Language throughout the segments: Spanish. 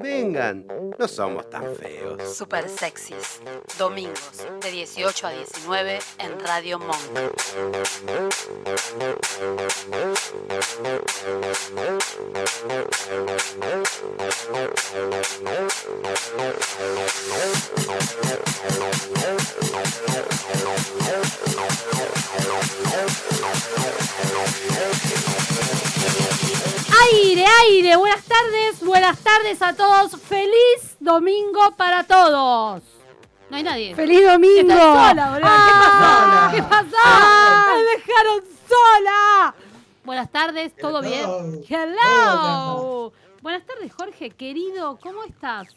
Vengan, no somos tan feos. Super sexys. Domingos de 18 a 19 en Radio Monk. Aire, aire, buenas tardes, buenas tardes a todos. Feliz domingo para todos. No hay nadie. ¡Feliz domingo! Estoy sola, boludo. Ah, ¿Qué pasó? ¿Qué pasó? Ah. ¡Me dejaron sola! Buenas tardes, ¿todo Hello. bien? Hello. Buenas tardes, Jorge, querido, ¿cómo estás?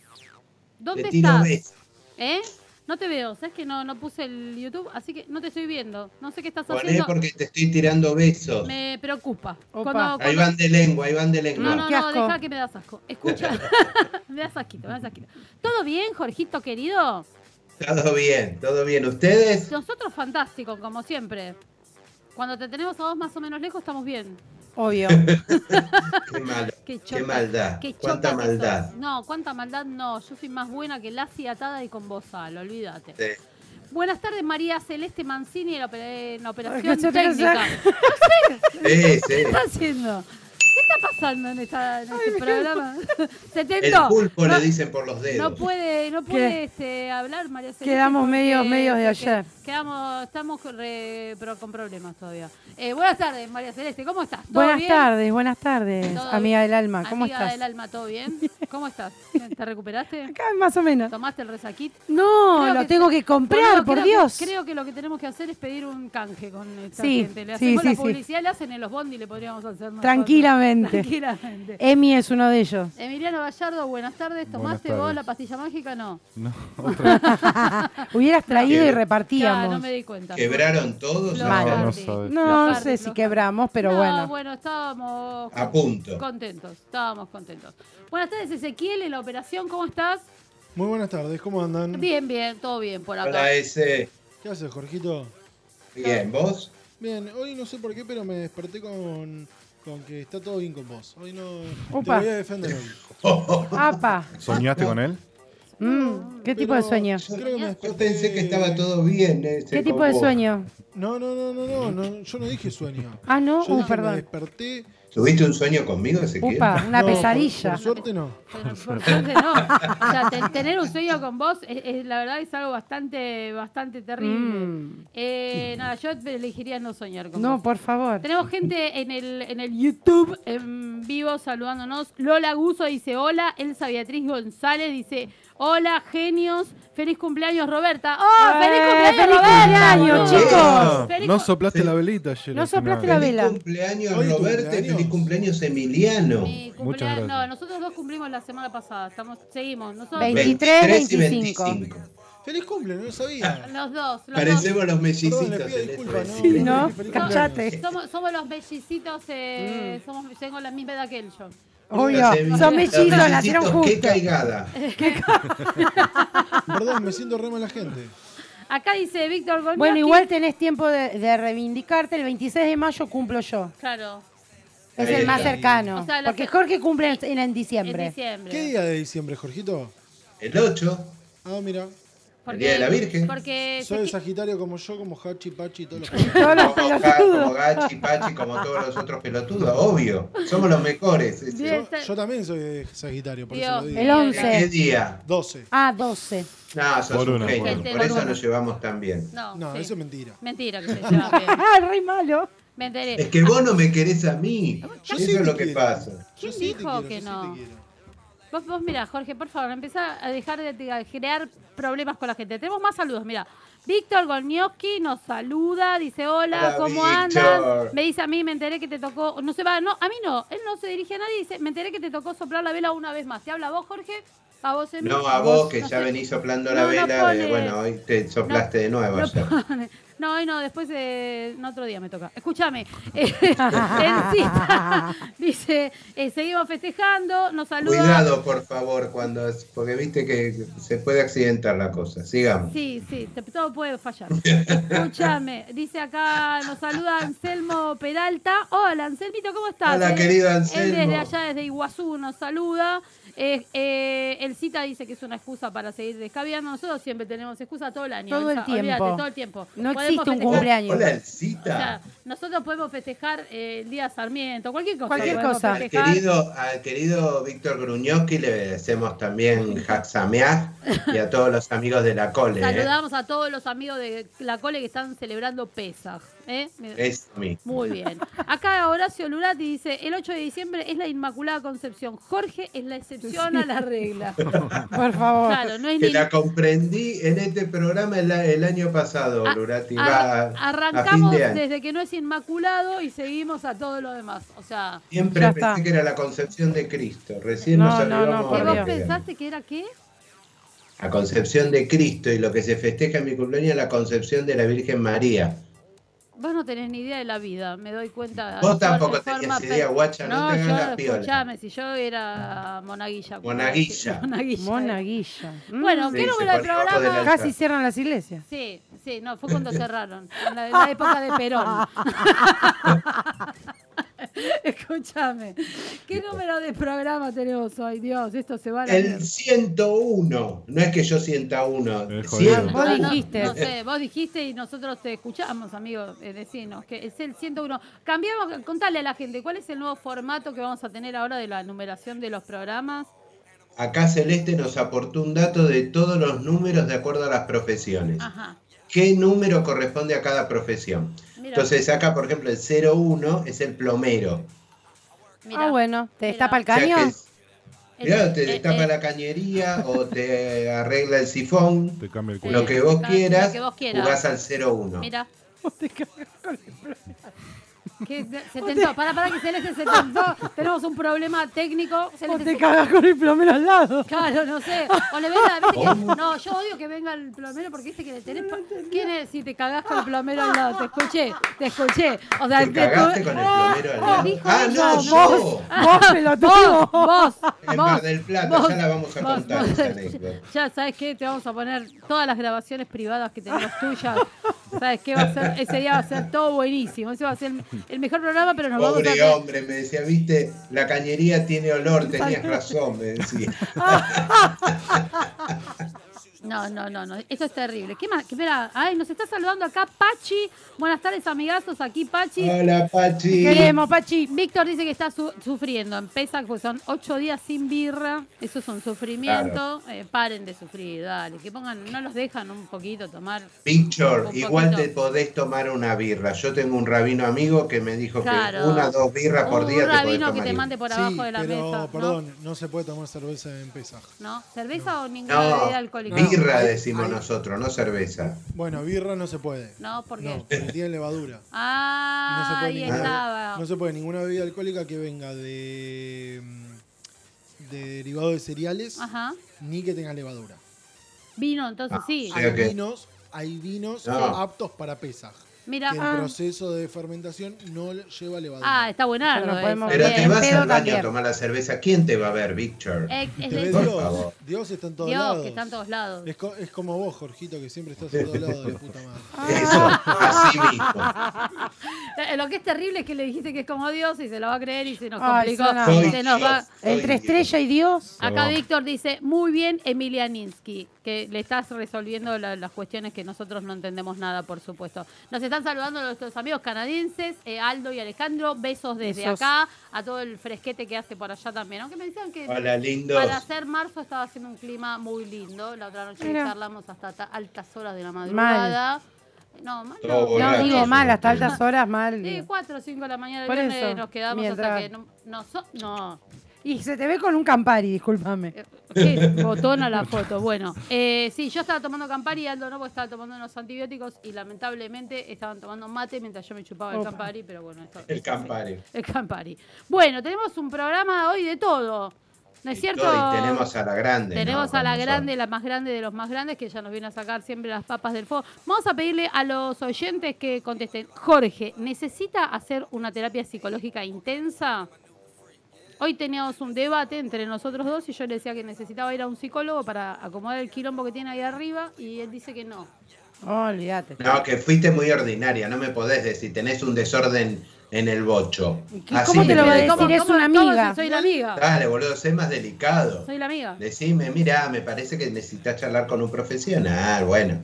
¿Dónde estás? ¿Eh? No te veo, ¿sabes que no, no puse el YouTube? Así que no te estoy viendo. No sé qué estás Poné haciendo. porque te estoy tirando besos. Me preocupa. Opa. Cuando- Ahí cuando- van de lengua, ahí van de lengua. No, no, Qué no, deja que me das asco. Escucha. me das asquito, me das asquito. ¿Todo bien, Jorgito querido? Todo bien, todo bien. ¿Ustedes? Nosotros fantástico, como siempre. Cuando te tenemos a vos más o menos lejos, estamos bien. Obvio. Qué malo. Qué, maldad. qué Cuánta maldad. sos. No, cuánta maldad no. Yo soy más buena que Lassi atada y con bozal, olvídate. Sí. Buenas tardes, María Celeste Mancini en la, opera- en la operación técnica. Sí, sí. ¿Qué está haciendo? ¿Qué está pasando en, esta, en este programa? Se El tentó. pulpo No- le dicen por los dedos. No puede, no puede este, hablar María Celeste. Quedamos medios- medios de ayer. Quedamos, estamos re- pero con problemas todavía. Eh, buenas tardes, María Celeste, ¿cómo estás? ¿Todo Buenas bien? tardes, buenas tardes, ¿Todo amiga bien? del alma. ¿Cómo Amiga estás? del alma, ¿todo bien? ¿Cómo estás? ¿Te recuperaste? Acá más o menos. ¿Tomaste el resaquit? No, Creo lo que- tengo que comprar, por creo Dios. Creo que lo que tenemos que hacer es pedir un canje con esta Sí, gente. Le sí, hacemos sí, la sí. publicidad, le hacen en los bondi, le podríamos hacer nosotros. Tranquilamente. Tranquilamente. Emi es uno de ellos. Emiliano Gallardo, buenas tardes. ¿Tomaste Buenas vos la pastilla mágica? No. No, otra Hubieras traído y Ya, repartíamos. no me di cuenta. ¿Quebraron todos? No No, sé si quebramos, pero No, bueno. bueno, estábamos A punto. contentos. Estábamos contentos. Buenas tardes, Ezequiel, en la operación, ¿cómo estás? Muy buenas tardes, ¿cómo andan? Bien, bien, todo bien por acá. Hola, ese. ¿Qué haces, Jorgito? Bien, ¿vos? Bien, hoy no sé por qué, pero me desperté con, con que está todo bien con vos. Hoy no. Opa. Te voy a defender hoy. Apa. ¿Soñaste con él? Mm, ¿Qué tipo de Pero sueño? Yo creo que me Yo desperté. pensé que estaba todo bien. ese, ¿Qué tipo con de vos. sueño? No, no, no, no, no, no, yo no dije sueño. Ah, no, Yo uh, dije me perdón. desperté. ¿Tuviste un sueño conmigo, Ezequiel? Upa, una No, pesadilla. Por, suerte no. Por suerte no. O sea, te- tener un sueño con vos, es, es- la verdad es algo bastante, bastante terrible. Mm. Eh, nada, yo elegiría no soñar con No, vos. por favor. Tenemos gente en el, en el YouTube en vivo saludándonos. Lola Guso dice hola. Elsa Beatriz González dice hola, genios. Feliz cumpleaños, Roberta. ¡Oh, feliz Eh, cumpleaños, feliz Roberta! cumpleaños, chicos. Feliz No soplaste la velita ayer. No soplaste la Feliz vela. cumpleaños, Hoy y cumpleaños. feliz cumpleaños, Emiliano. Mi Muchas gracias. No, nosotros dos cumplimos la semana pasada. Estamos, seguimos. Nosotros 23, 23 y 25. Feliz cumple, no lo sabía. los dos. Los Parecemos los Perdón, mellicitos. este- ¿no? Sí, ¿no? Feliz dos. cumpleaños. Cachate. Somos, somos los mellicitos, eh, Mm. somos, tengo la misma edad que él yo. Obvio. Los Son mellizos, nacieron juntos. Qué caigada. Perdón, me siento re mala gente. Acá dice Víctor Golniowski. Bueno, igual tenés tiempo de, de reivindicarte. El 26 de mayo cumplo yo. Claro, Es Ahí el más cercano. O sea, porque Jorge cumple en, en en diciembre. diciembre. ¿Qué día de diciembre, Jorgito? El 8. Ah, mira. El día de la Virgen. Porque Soy Sagitario como yo, como Hachi, Pachi y todos los los Como, pelotudos. como Gachi, Pachi, como todos los otros pelotudos, obvio. Somos los mejores. Yo, yo también soy de Sagitario, por Dios. eso lo digo. El 11. ¿Qué día? 12. Ah, 12. No, sos Por un una, genio. por eso nos llevamos tan bien. No, No, sí. eso es mentira. Mentira que se lleva bien. Ah, re malo. Me enteré. Es que vos no me querés a mí. Yo eso sí es lo que quiero. pasa. ¿Quién dijo quiero, que no? Vos, vos mira, Jorge, por favor, empezá a dejar de de crear problemas con la gente. Tenemos más saludos, mira. Víctor Golniowski nos saluda, dice hola, Hola, ¿cómo andan? Me dice a mí, me enteré que te tocó, no se va, no, a mí no, él no se dirige a nadie, dice, me enteré que te tocó soplar la vela una vez más. ¿Te habla vos, Jorge? A vos, Emi. No, a vos que no ya sé. venís soplando la no vela, pone- de- bueno, hoy te soplaste de nuevo No ayer. pone- No, hoy no, después de en otro día me toca. Escúchame. eh, Encita dice, eh, seguimos festejando, nos saluda. Cuidado, por favor, cuando porque viste que se puede accidentar la cosa. Sigamos. Sí, sí, todo puede fallar. Escúchame, dice acá, nos saluda Anselmo Peralta. Hola, Anselmito, ¿cómo estás? Hola, Él- querido Él Anselmo. desde allá, desde Iguazú, nos saluda. Eh, eh, el cita dice que es una excusa para seguir descaviando. Nosotros siempre tenemos excusa todo el año. Todo el tiempo. olvídate, todo el tiempo. No Podemos existe un festejar- cumpleaños. Hola, O Elcita. sea, nosotros podemos festejar eh, el día Sarmiento, cualquier cosa. Cualquier cosa. Al querido, al querido Víctor Gruñoski le decimos también Haxameaj y a todos los amigos de la cole. ¿eh? Saludamos a todos los amigos de la cole que están celebrando Pesaj. ¿Eh? Es. Muy bien. Acá Horacio Lurati dice, el 8 de diciembre es la Inmaculada Concepción. Jorge es la excepción a la regla. Por favor. Claro, no es Que ni... la comprendí en este programa el, el año pasado, A- Lurati. ar- Va a, a fin arrancamos de desde que no es inmaculado y seguimos a todo lo demás. O sea, Siempre pensé está. que era la concepción de Cristo. Recién No, nos no, no, avivamos por ¿y a vos pensaste que era qué? La concepción de Cristo y lo que se festeja en mi cumpleaños es la concepción de la Virgen María. Vos no tenés ni idea de la vida, me doy cuenta. Vos de tampoco forma tenías per- idea, guacha, no te hagas yo, la piola. escuchame, si yo era monaguilla. Monaguilla. Monaguilla. Monaguilla. Mm. Bueno, Sí, ¿qué número de programa? altar. Casi cierran las iglesias. Sí, sí, no, fue cuando cerraron, en la, en la época de Perón. Escúchame, ¿qué número de programa tenemos hoy? Dios, esto se va a El mierda. 101. No es que yo sienta uno. El 100. jodido. Vos dijiste. No, sé, vos dijiste y nosotros te escuchamos, amigo, eh, decinos, que es el 101. Cambiamos, contale a la gente, ¿cuál es el nuevo formato que vamos a tener ahora de la numeración de los programas? Acá Celeste nos aportó un dato de todos los números de acuerdo a las profesiones. Ajá. ¿Qué número corresponde a cada profesión? Entonces acá, por ejemplo, el 01 es el plomero. mira. Ah, bueno. ¿Te destapa el O sea caño? es- El- Mirá, te destapa la cañería o te arregla el sifón. Te cambia el culo. Lo que vos quieras, lo que vos quieras. jugás al 01. Mira. Que se tentó, para, para que Celeste se tentó. Tenemos un problema técnico. ¿O te se- cagas con el plomero al lado? Claro, no sé. O le venga, viste que- no, yo odio que venga el plomero porque dice que le tenés. ¿Quién es si te cagás con el plomero al lado? Te escuché, te escuché. O sea, ¿Te cagaste con el plomero al lado? dijo Ah, no, vos. yo. Vos, pelotudo. Vos, vos, En vos, Mar del Plata, vos, ya la vamos a vos, contar vos. esa anécdota. Ya, ¿sabes qué? Te vamos a poner todas las grabaciones privadas que tenemos tuyas. ¿Sabes qué? Va a ser, ese día va a ser todo buenísimo. Ese va a ser el, mejor programa, pero nos vamos a... Pobre hombre, me decía, viste, la cañería tiene olor, tenías razón, me decía. No, no, no, no. Esto es terrible. ¿Qué más? ¿Qué, espera, ay, nos está saludando acá Pachi. Buenas tardes, amigazos. Aquí Pachi. Hola, Pachi. Queremos, Pachi. Víctor dice que está su- sufriendo. Empieza porque son ocho días sin birra. Eso es un sufrimiento. Eh, paren de sufrir, dale. Que pongan, no los dejan un poquito tomar. Víctor, igual poquito. te podés tomar una birra. Yo tengo un rabino amigo que me dijo Claro. que una o dos birras por un día te podés rabino tomar. que te mande por Sí, abajo de la pero, mesa. ¿no? perdón, ¿no? se puede tomar cerveza en Pesaj. ¿No? ¿Cerveza o ninguna No, bebida alcohólica? Birra decimos nosotros, no cerveza. Bueno, birra no se puede. No, ¿por qué? No, porque tiene levadura. Ah, No se puede ahí ninguna- estaba. No se puede ninguna bebida alcohólica que venga de, mm, de derivado de cereales Ajá. ni que tenga levadura. Vino, entonces Ah, sí. Hay que- vinos, hay vinos No. aptos para Pesaj. Mira. Que el Ah, proceso de fermentación no lleva levadura. Ah, está buenardo. Pero no podemos eso. Pero te vas pedo al baño también. a tomar la cerveza. ¿Quién te va a ver, Víctor? Eh, es Te Dios. favor. Dios está en todos Dios, lados. que está en todos lados. Es, co- es como vos, Jorgito, que siempre estás en todos lados de la puta madre. Eso, así mismo. Eh, Lo que es terrible es que le dijiste que es como Dios y se lo va a creer y se nos Ay, complicó. Soy Se nos Dios, Entre Dios. estrella y Dios. Acá. Víctor dice, muy bien Emilianinsky, que le estás resolviendo la- las cuestiones que nosotros no entendemos nada, por supuesto. Nos están saludando nuestros amigos canadienses, eh, Aldo y Alejandro, besos desde Besos. acá, a todo el fresquete que hace por allá también. Aunque me decían que Hola, para hacer marzo estaba haciendo un clima muy lindo. La otra noche Mira. charlamos hasta ta- altas horas de la madrugada. No, mal no. digo mal, hasta altas horas mal. Sí, digo. 4 o 5 de la mañana del viernes nos quedamos mientras- hasta que no, no, so- no. Y se te ve con un Campari, discúlpame. Eh, ¿Qué? Botona la foto. Bueno, eh, sí, yo estaba tomando Campari y Aldo no, porque estaba tomando unos antibióticos y lamentablemente estaban tomando mate mientras yo me chupaba el Opa. Campari, pero bueno, esto El sí. Campari. El Campari. Bueno, tenemos un programa hoy de todo. ¿No es Y cierto? todo, y tenemos a la grande. ¿no? Tenemos a la grande, la más grande de los más grandes, que ella nos viene a sacar siempre las papas del fuego. Vamos a pedirle a los oyentes que contesten. Jorge, ¿necesita hacer una terapia psicológica intensa? Hoy teníamos un debate entre nosotros dos y yo le decía que necesitaba ir a un psicólogo para acomodar el quilombo que tiene ahí arriba y él dice que no. Oh, olvídate. No, que fuiste muy ordinaria, no me podés decir, tenés un desorden en el bocho. ¿Y Así cómo te lo va a decir? Es una amiga. soy la amiga. Dale, boludo, sé más delicado. Soy la amiga. Decime, mira, me parece que necesitas charlar con un profesional. Bueno,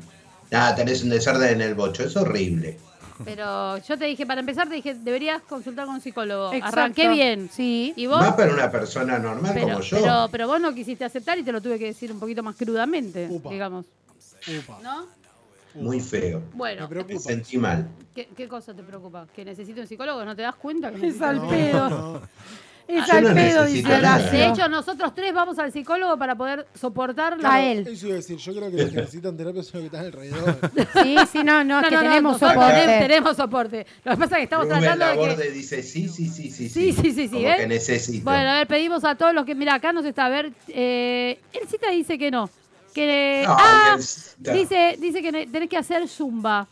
nada, tenés un desorden en el bocho, es horrible. Pero yo te dije, para empezar, te dije, deberías consultar con un psicólogo. Exacto. Arranqué bien. Sí. ¿Y vos? Más para una persona normal Pero, como yo. pero, pero vos no quisiste aceptar y te lo tuve que decir un poquito más crudamente, Upa. digamos. Upa. ¿No? Muy feo. Bueno, Me sentí mal. ¿qué, qué cosa te preocupa? ¿Que necesito un psicólogo? ¿No te das cuenta? Que Es al pedo. No, Es Yo al no pedo, dice. Horacio. De hecho, nosotros tres vamos al psicólogo para poder soportar la... A él. Eso iba a decir, yo creo que los que necesitan terapia son los que están alrededor. Sí, sí, no, no, es que tenemos soporte. Tenemos, tenemos soporte. Lo que pasa es que estamos Rubén tratando de que... Dice sí, sí, sí, sí, Sí, sí, sí, sí, Como ¿eh? que necesito. Bueno, a ver, pedimos a todos los que... Mira, acá nos está a ver... Eh, el cita dice que no. Que... Ay, ah, dice, dice que tenés que hacer zumba.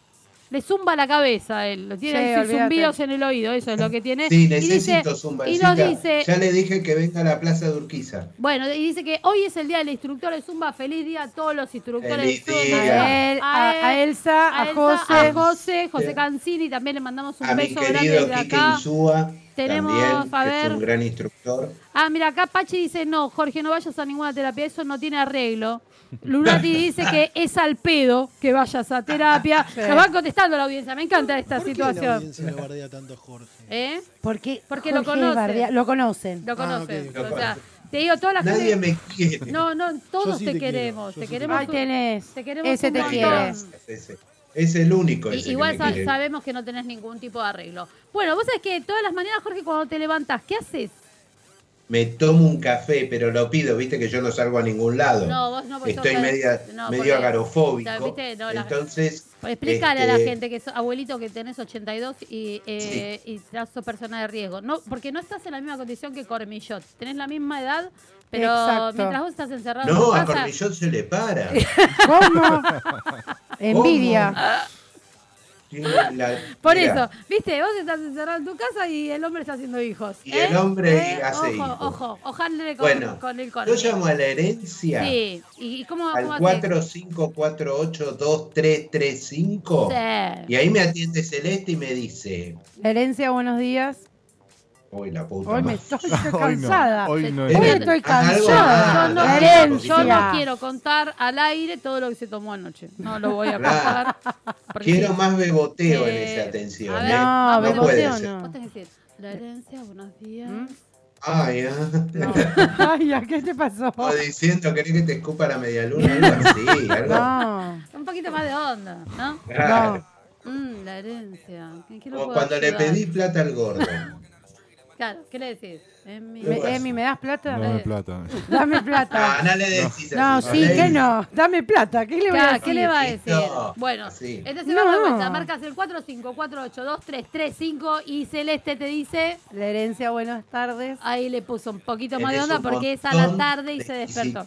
Le zumba la cabeza a él. Lo Tiene Sí, zumbidos en el oído. Eso es lo que tiene. Sí, Y dice- necesito zumba. Y nos dice... Ya le dije que venga a la plaza de Urquiza. Bueno, y dice que hoy es el día del instructor de Zumba. Feliz día a todos los instructores Feliz de Zumba. día. A, él, a, a Elsa, a, José. a José, José Cancini. También le mandamos un A mi beso grande desde acá. Insúa, Tenemos, también, a ver. es un gran instructor. Ah, mira, acá Pachi dice, no, Jorge, no vayas a ninguna terapia, eso no tiene arreglo. Lunati dice que es al pedo que vayas a terapia. Sí. Nos van contestando la audiencia, me encanta esta ¿Por qué la situación. audiencia lo bardea tanto a Jorge? ¿Eh? Porque, Porque lo Jorge conocen. Bardea- lo conocen. Lo Ah, conocen. ok. Lo O sea, te digo, toda la Nadie gente... me quiere. No, no, todos sí te, te quiero, queremos. yo Te sí te queremos Ahí un- tenés. te queremos Ese un te montón. quiere. Es, ese. Es el único Y- ese igual que sa- me quiere. sabemos que no tenés ningún tipo de arreglo. Bueno, vos sabés que todas las mañanas, Jorge, cuando te levantás, ¿qué haces? Me tomo un café, pero lo pido, viste que yo no salgo a ningún lado. No, vos no, porque Estoy sos- media, no, medio porque- agarofóbico. ¿viste? No, la- Entonces, Pues explícale a la este, gente que abuelito que tenés 82 y, eh, y sos persona de riesgo. No, porque no estás en la misma condición que Cormillot. Tenés la misma edad, pero Exacto. mientras vos estás encerrado en No, tu a casa, Cormillot se le para. ¿Cómo? Envidia. La- Por mira, eso, viste, vos estás encerrado en tu casa y el hombre está haciendo hijos. Y ¿eh? el hombre ¿Eh? hace ojo, hijos. Ojo, ojalá con, Bueno, con el yo Cormi. llamo a la herencia Sí, ¿y cómo, al cómo haces? 45482335 Sí. y ahí me atiende Celeste y me dice, Herencia, buenos días. Uy, la puta Hoy me madre". estoy, estoy Hoy no, cansada. hoy no Hoy es. Era- estoy cansada. Yo no, yo quiero contar al aire todo lo que se tomó anoche. No lo voy a contar. Quiero más beboteo en Eh, esa atención. a ¿eh? No, no beboteo puede no. ser. Vos tenés que decir, la herencia, buenos días. ¿Mm? Ay, ah. Ay, ¿a qué te pasó? O diciendo, ¿querés que te escupa la media luna? Algo así, algo. No. Un poquito más de onda, ¿no? Claro. Mm, la herencia. ¿En qué lo Como puedo cuando le pedí plata al gordo. Claro, ¿qué le decís? Me- Emi, ¿me das plata? Dame plata. Dame plata. Ah, no le decís No, así, sí, le que no. Dame plata. ¿Qué le voy a decir? ¿Qué le va a decir? No, Bueno, así. entonces vamos de No. vuelta. Marcas el 45482335 y Celeste te dice, La herencia, buenas tardes. ahí le puso un poquito más de onda porque es a la tarde y de se despertó.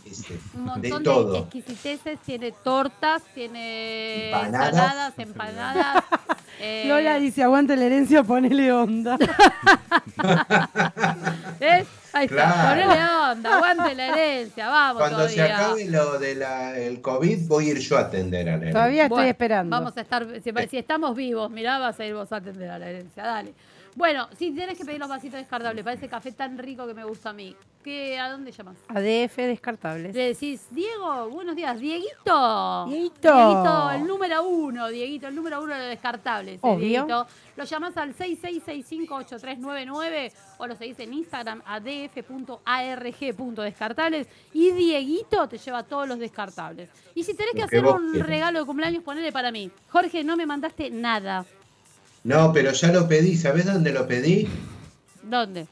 Un De montón de, exquisiteces, tiene tortas, tiene Empanadas. ensaladas, empanadas. eh, Lola dice, aguante la herencia, ponele onda. ¿ves? Ahí está, Claro. ponele onda, aguante la herencia, vamos Cuando se todavía. acabe lo del COVID, voy a ir yo a atender a la Todavía estoy Bueno, esperando. Vamos a estar, si, si estamos vivos, mirá, vas a ir vos a atender a la herencia, dale. Bueno, si tenés que pedir los vasitos descartables para ese café tan rico que me gusta a mí, ¿qué, ¿a dónde llamas? ADF descartables. Le decís, Diego, buenos días, Dieguito. Dieguito. Dieguito, el número uno, Dieguito, el número uno de descartables. eh, Obvio. Dieguito. Lo llamás al 66658399 o lo seguís en Instagram adf.arg.descartables y Dieguito te lleva todos los descartables. Y si tenés que hacer un regalo de cumpleaños, ponele para mí. Jorge, no me mandaste nada. No, pero ya lo pedí. ¿Sabés dónde lo pedí? ¿Dónde?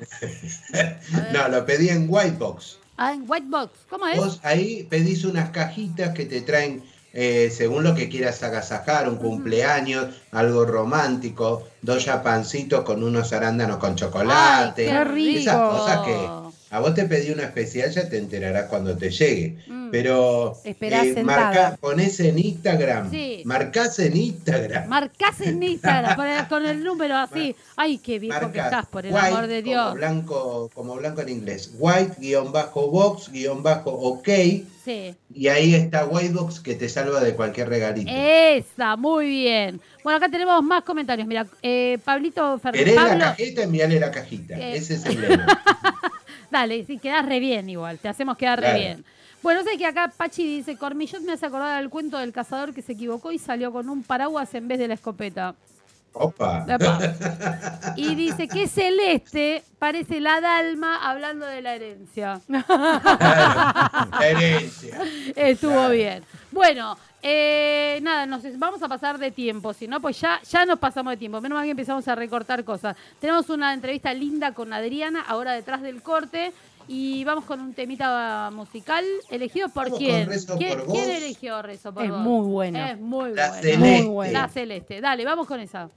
No, lo pedí en Whitebox. Ah, en White Box. ¿Cómo es? Vos ahí pedís unas cajitas que te traen, eh, según lo que quieras agasajar, un cumpleaños, algo romántico, dos pancitos con unos arándanos con chocolate. Ay, qué rico. Esas cosas que, A vos te pedí una especial, ya te enterarás cuando te llegue. Mm. Pero eh, marca, ponés en Instagram. Sí. Marcás en Instagram. Marcás en Instagram con el, número así. Ay, qué viejo que Marcas estás, por el white, amor de Dios. Como blanco, como blanco en inglés. White-box-ok. Sí. Y ahí está Whitebox que te salva de cualquier regalito. Esa, muy bien. Bueno, acá tenemos más comentarios. Mira, eh, Pablito ¿Querés Fernández. la Pablo, cajeta? Enviale la cajita. Eh. Ese es el lema. dale, sí, quedás re bien igual. Te hacemos quedar re bien. Bueno, sé que acá Pachi dice, Cormillot me hace acordar al cuento del cazador que se equivocó y salió con un paraguas en vez de la escopeta. Opa. Y dice que celeste parece la dalma hablando de la herencia. La herencia. Estuvo Claro. bien. Bueno, eh, nada, nos vamos a pasar de tiempo, si no, pues ya, ya nos pasamos de tiempo. Menos mal que empezamos a recortar cosas. Tenemos una entrevista linda con Adriana, ahora detrás del corte, y vamos con un temita musical elegido por Vamos quién. Rezo ¿Quién, por quién eligió Rezo por Es Vos? muy bueno. Es muy La celeste. Muy bueno. La celeste. Dale, vamos con esa.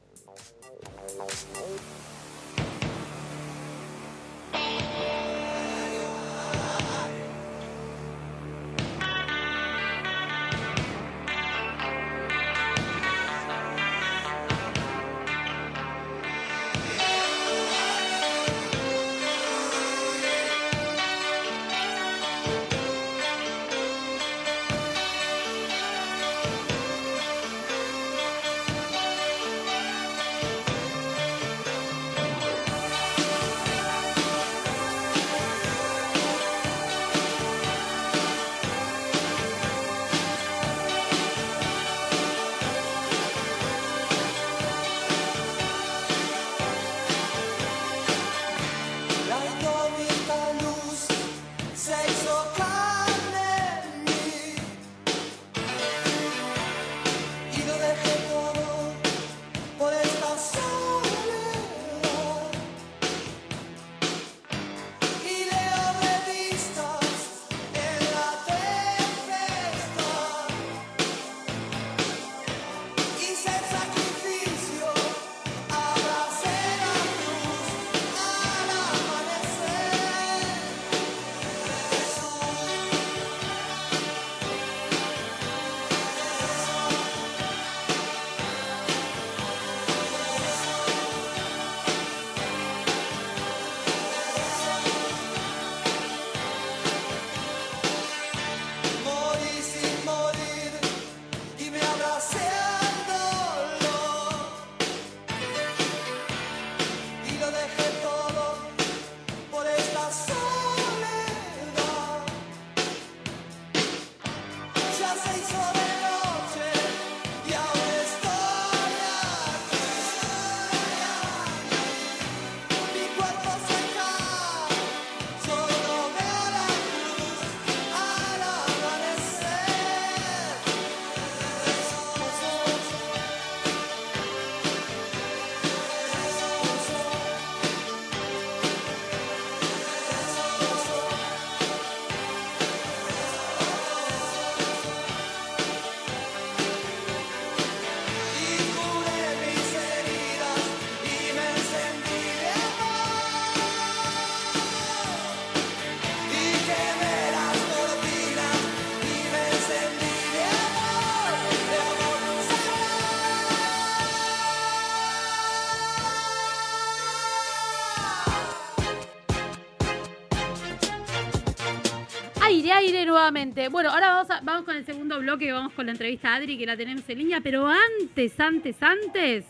Nuevamente. Bueno, ahora vamos, a- vamos con el segundo bloque, vamos con la entrevista a Adri, que la tenemos en línea, pero antes, antes, antes,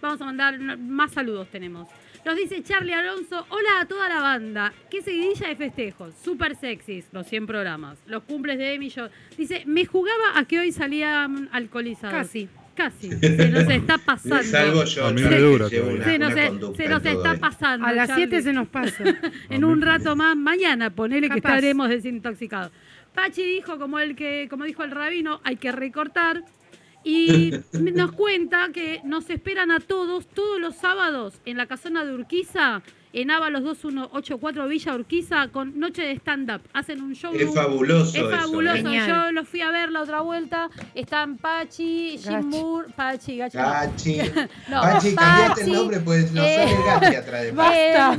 vamos a mandar más saludos tenemos. Nos dice Charlie Alonso, hola a toda la banda, qué seguidilla de festejos, súper sexys, los 100 programas, los cumples de Emi, yo, dice, me jugaba a que hoy salían alcoholizados. Casi. Casi, se nos está pasando. Salvo yo. Dura una- se nos, una se- nos está esto. pasando. A las Charlie. 7 se nos pasa. en un rato más, mañana, ponele que estaremos desintoxicados. Pachi dijo, como el que, como dijo el rabino, hay que recortar. Y nos cuenta que nos esperan a todos, todos los sábados, en la casona de Urquiza, en Ábalos 2184 Villa Urquiza con noche de stand-up. Hacen un show. Es fabuloso Es eso, fabuloso. ¿eh? Genial. Yo lo fui a ver la otra vuelta. Están Pachi, Jim. Moore, Pachi, Gachi. no. Pachi. No, Pachi, cambiate el nombre, pues nos eh, sale el Gachi atrás de Pachi.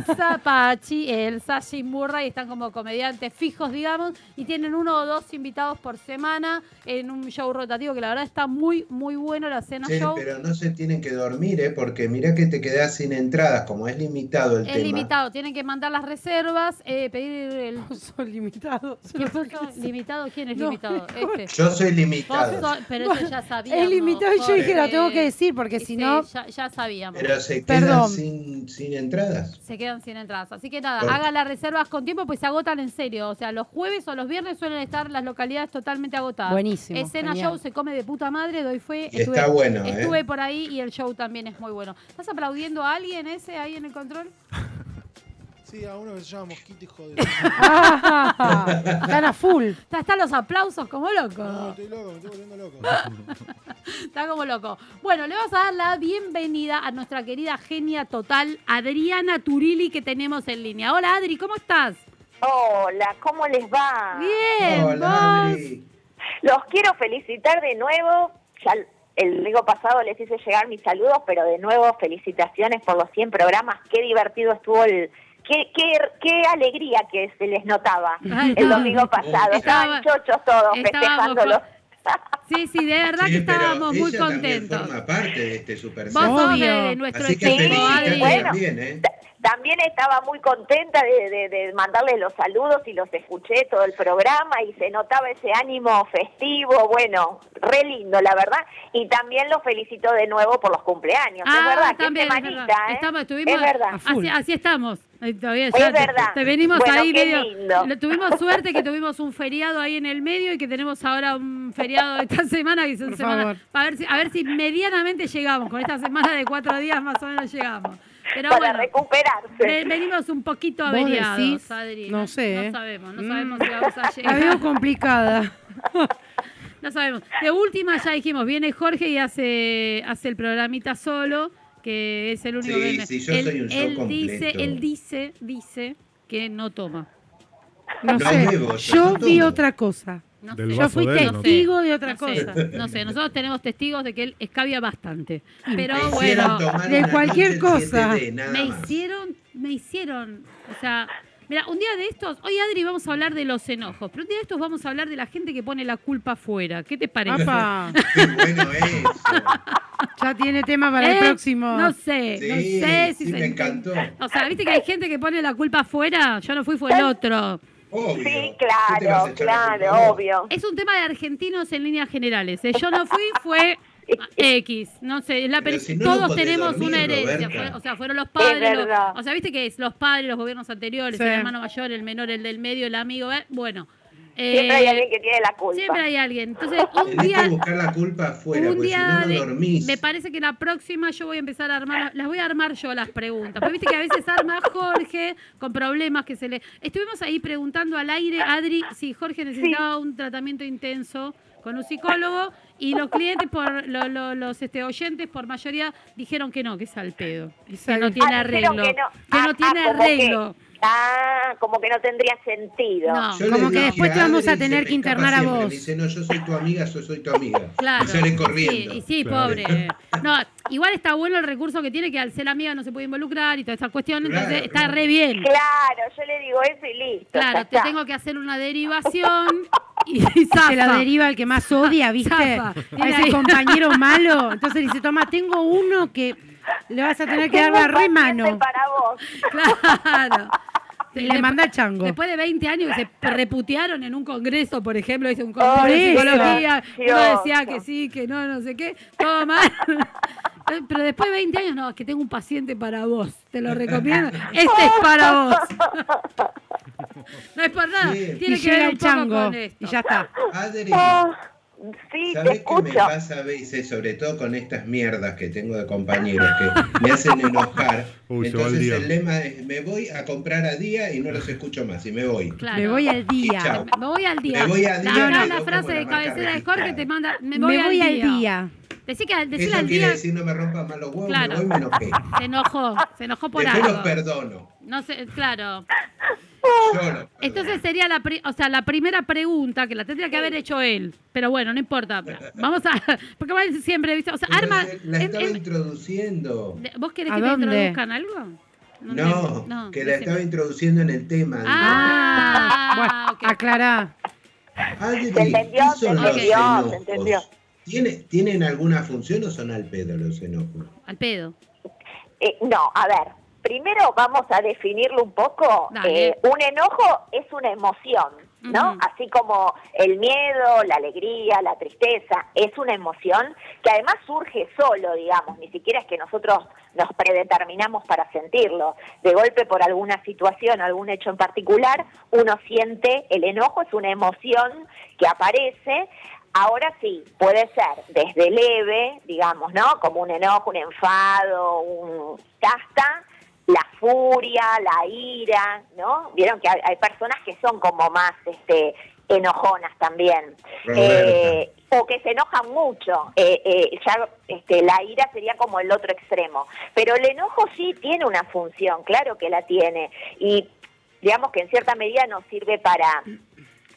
Elsa, Pachi, Elsa, Jim Murray están como comediantes fijos, digamos, y tienen uno o dos invitados por semana en un show rotativo que la verdad está muy, muy bueno la cena Che, show. pero no se tienen que dormir, ¿eh? Porque mirá que te quedás sin entradas, como es limitado el Es tema. limitado, tienen que mandar las reservas, eh, pedir el... Son limitados. ¿Qué fue? ¿Limitado? ¿Quién es No, limitado? Este. Yo soy limitado. sos- pero eso ya sabíamos. Es limitado y yo dije, lo tengo que decir, porque si no. Ya, ya sabíamos. Pero se quedan Perdón. sin, sin entradas. Se quedan sin entradas. Así que nada, hagan las reservas con tiempo, pues se agotan en serio. O sea, los jueves o los viernes suelen estar las localidades totalmente agotadas. Buenísimo, Escena genial. show se come de puta madre, doy fue. Y está bueno, ¿eh? Estuve por ahí y el show también es muy bueno. ¿Estás aplaudiendo a alguien ese ahí en el control? Sí, a uno que se llama Mosquito, hijo de. Están a full. Está- Están los aplausos como loco. No, estoy loco, me estoy volviendo loco. Está como loco. Bueno, le vamos a dar la bienvenida a nuestra querida genia total, Adriana Turilli, que tenemos en línea. Hola Adri, ¿cómo estás? Hola, ¿cómo les va? Bien, Hola, vos. Adri. Los quiero felicitar de nuevo. Ya el domingo pasado les hice llegar mis saludos, pero de nuevo felicitaciones por los 100 programas. Qué divertido estuvo el... Qué, qué, qué alegría que se les notaba Ay, el domingo pasado. Estaba- Estaban chochos todos estábamos festejándolo. Sí, sí, de verdad Sí, que estábamos muy contentos. forma parte de este Super Vos sos de, nuestro Así que equipo, Adri. Bueno. también, ¿eh? También estaba muy contenta de, de, de mandarles los saludos y los escuché todo el programa y se notaba ese ánimo festivo, bueno, re lindo, la verdad. Y también los felicito de nuevo por los cumpleaños. es verdad, qué Ah, también, es semanita, verdad. ¿eh? Estamos, estuvimos, es verdad. Así, así estamos. Todavía Es ya verdad. Te venimos Bueno, ahí qué medio. lindo. Tuvimos suerte que tuvimos un feriado ahí en el medio y que tenemos ahora un feriado esta semana que son semanas. A ver, si, a ver si medianamente llegamos. Con esta semana de cuatro días más o menos llegamos. Pero para bueno, recuperarse. ve- venimos un poquito ¿Vos averiados, decís? Adri. No sé, No ¿eh? sabemos, no Mm. sabemos si vamos a La llegar. veo complicada. No sabemos. De última ya dijimos, viene Jorge y hace, hace el programita solo, que es el único Sí, que sí, yo él, soy un show él completo. dice, él dice, dice que no toma. No, No sé. yo vi otra cosa. No Del sé. Yo fui de él, ¿no? testigo de otra No sé, cosa. no sé, nosotros tenemos testigos de que él escabia bastante. Pero Me bueno, de cualquier cosa. 7D, nada me hicieron, me hicieron, o sea, mira, un día de estos, hoy Adri vamos a hablar de los enojos, pero un día de estos vamos a hablar de la gente que pone la culpa afuera. ¿Qué te parece? Apa, Qué bueno eso. ya tiene tema para el ¿Eh? próximo. No sé, Sí, no sé si sí, se me encantó. O sea, viste que hay gente que pone la culpa afuera. Yo no fui, fue el otro. Obvio. Sí, ¿Qué te vas a claro, claro, obvio. Es un tema de argentinos en líneas generales. ¿eh? Yo no fui, fue X. No sé, la si no, todos tenemos dormir, una herencia. Fue- o sea, fueron los padres. los- verdad. o sea, viste que es los padres, los gobiernos anteriores, Sí. el hermano mayor, el menor, el del medio, el amigo. ¿eh? Bueno. Siempre hay eh, alguien que tiene la culpa. Siempre hay alguien. Entonces, un Tenés día. que buscar la culpa afuera, Un porque si día no, no de- dormís. me parece que la próxima yo voy a empezar a armar, las voy a armar yo las preguntas. Porque viste que a veces arma Jorge con problemas que se le. Estuvimos ahí preguntando al aire, Adri, si Jorge necesitaba un tratamiento intenso con un psicólogo y los clientes, por lo- lo- los este, oyentes, por mayoría, dijeron que no, que es al pedo. Que no tiene Ah, arreglo. que no. Que Ah, no tiene ah, arreglo. Ah, como que no tendría sentido. No. Yo Como que después te vamos a tener que internar a vos. Me dice, no, yo soy tu amiga, yo soy tu amiga. Claro. Y sale corriendo. Sí, y sí, Claro. pobre. No, igual está bueno el recurso que tiene que al ser amiga no se puede involucrar y toda esta cuestión, Claro, entonces está re bien. Claro, yo le digo eso y listo. Claro, te tengo que hacer una derivación y, Se la deriva el que más odia, ¿viste? Zafa. A ese compañero malo. Entonces dice, toma, tengo uno que le vas a tener que dar la re paciente mano. para vos. Claro. Y le manda el chango. Después de 20 años que se reputearon en un congreso, por ejemplo, hice un congreso Por de psicología, uno Dios. decía que sí, que no, no sé qué, todo mal. Pero después de 20 años, no, es que tengo un paciente para vos, te lo recomiendo. Este es para vos. No es por nada, Sí. tiene y que ver llega un poco chango. con esto. Y ya está. Adri, Sí, te ¿sabés qué me pasa a veces? Sobre todo con estas mierdas que tengo de compañeros que me hacen enojar. Uy, Entonces día. el lema es, me voy a comprar a día y no los escucho más, y me voy. Claro. Me voy al día. Me voy al día. Me voy al día, no, la frase de cabecera de. Jorge te manda, me Me voy, voy, al, al día. día. Decí que, decile Eso al quiere día. decir no me rompan más los huevos, Claro. me voy y me enojé. Se enojó, se enojó por Después los algo. perdono. No sé, claro. Los Entonces sería la, pri- o sea, la primera pregunta que la tendría que haber hecho él. Pero bueno, no importa. Vamos a. Porque va siempre, ¿viste? O sea, Pero arma. La en- estaba en- introduciendo. ¿Vos querés ¿A que te dónde? introduzcan algo? No. No, que la estaba introduciendo en el tema. Ah, Bueno, ok. aclará. Adri, Se entendió, ¿qué se son los entendió, se enojos? entendió. ¿Tiene, ¿Tienen alguna función o son al pedo los enojos? Al pedo. Eh, no, a ver, primero vamos a definirlo un poco. Eh, un enojo es una emoción, ¿no? Así como el miedo, la alegría, la tristeza, es una emoción que además surge solo, digamos, ni siquiera es que nosotros nos predeterminamos para sentirlo. De golpe por alguna situación, algún hecho en particular, uno siente el enojo, es una emoción que aparece Ahora sí, puede ser desde leve, digamos, ¿no? Como un enojo, un enfado, un hasta la furia, la ira, ¿no? Vieron que hay, hay personas que son como más este enojonas también. Eh, o que se enojan mucho. Eh, eh, ya este, la ira sería como el otro extremo. Pero el enojo sí tiene una función, claro que la tiene. Y digamos que en cierta medida nos sirve para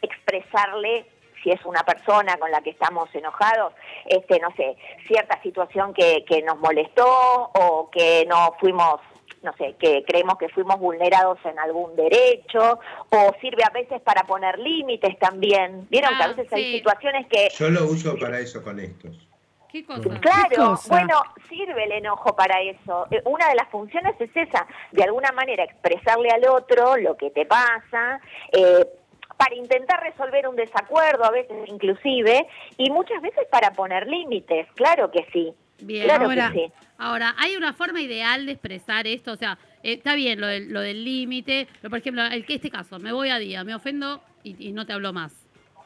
expresarle si es una persona con la que estamos enojados, este, no sé, cierta situación que, que nos molestó o que no fuimos, no sé, que creemos que fuimos vulnerados en algún derecho, o sirve a veces para poner límites también. Vieron que a Ah, veces hay situaciones que Yo lo uso para eso con estos. ¿Qué cosa? Claro, cosa? bueno, sirve el enojo para eso. Eh, Una de las funciones es esa, de alguna manera expresarle al otro lo que te pasa, eh, para intentar resolver un desacuerdo, a veces inclusive, y muchas veces para poner límites, claro que sí. Bien. Claro Ahora- que sí. Ahora, ¿hay una forma ideal de expresar esto? O sea, eh, está bien lo del, lo del límite, pero por ejemplo, el que este caso, me voy a día, me ofendo y, y no te hablo más.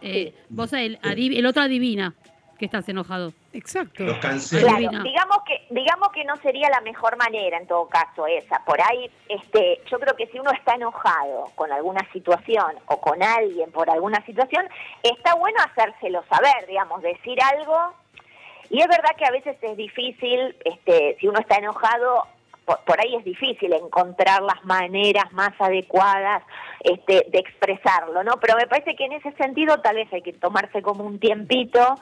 Eh, Vos, el, el otro adivina que estás enojado. Exacto. Los cancelo. Claro, digamos que digamos que no sería la mejor manera en todo caso esa. Por ahí, este, yo creo que si uno está enojado con alguna situación o con alguien por alguna situación, está bueno hacérselo saber, digamos, decir algo. Y es verdad que a veces es difícil, este, si uno está enojado, por, por ahí es difícil encontrar las maneras más adecuadas este, de expresarlo, ¿no? Pero me parece que en ese sentido tal vez hay que tomarse como un tiempito,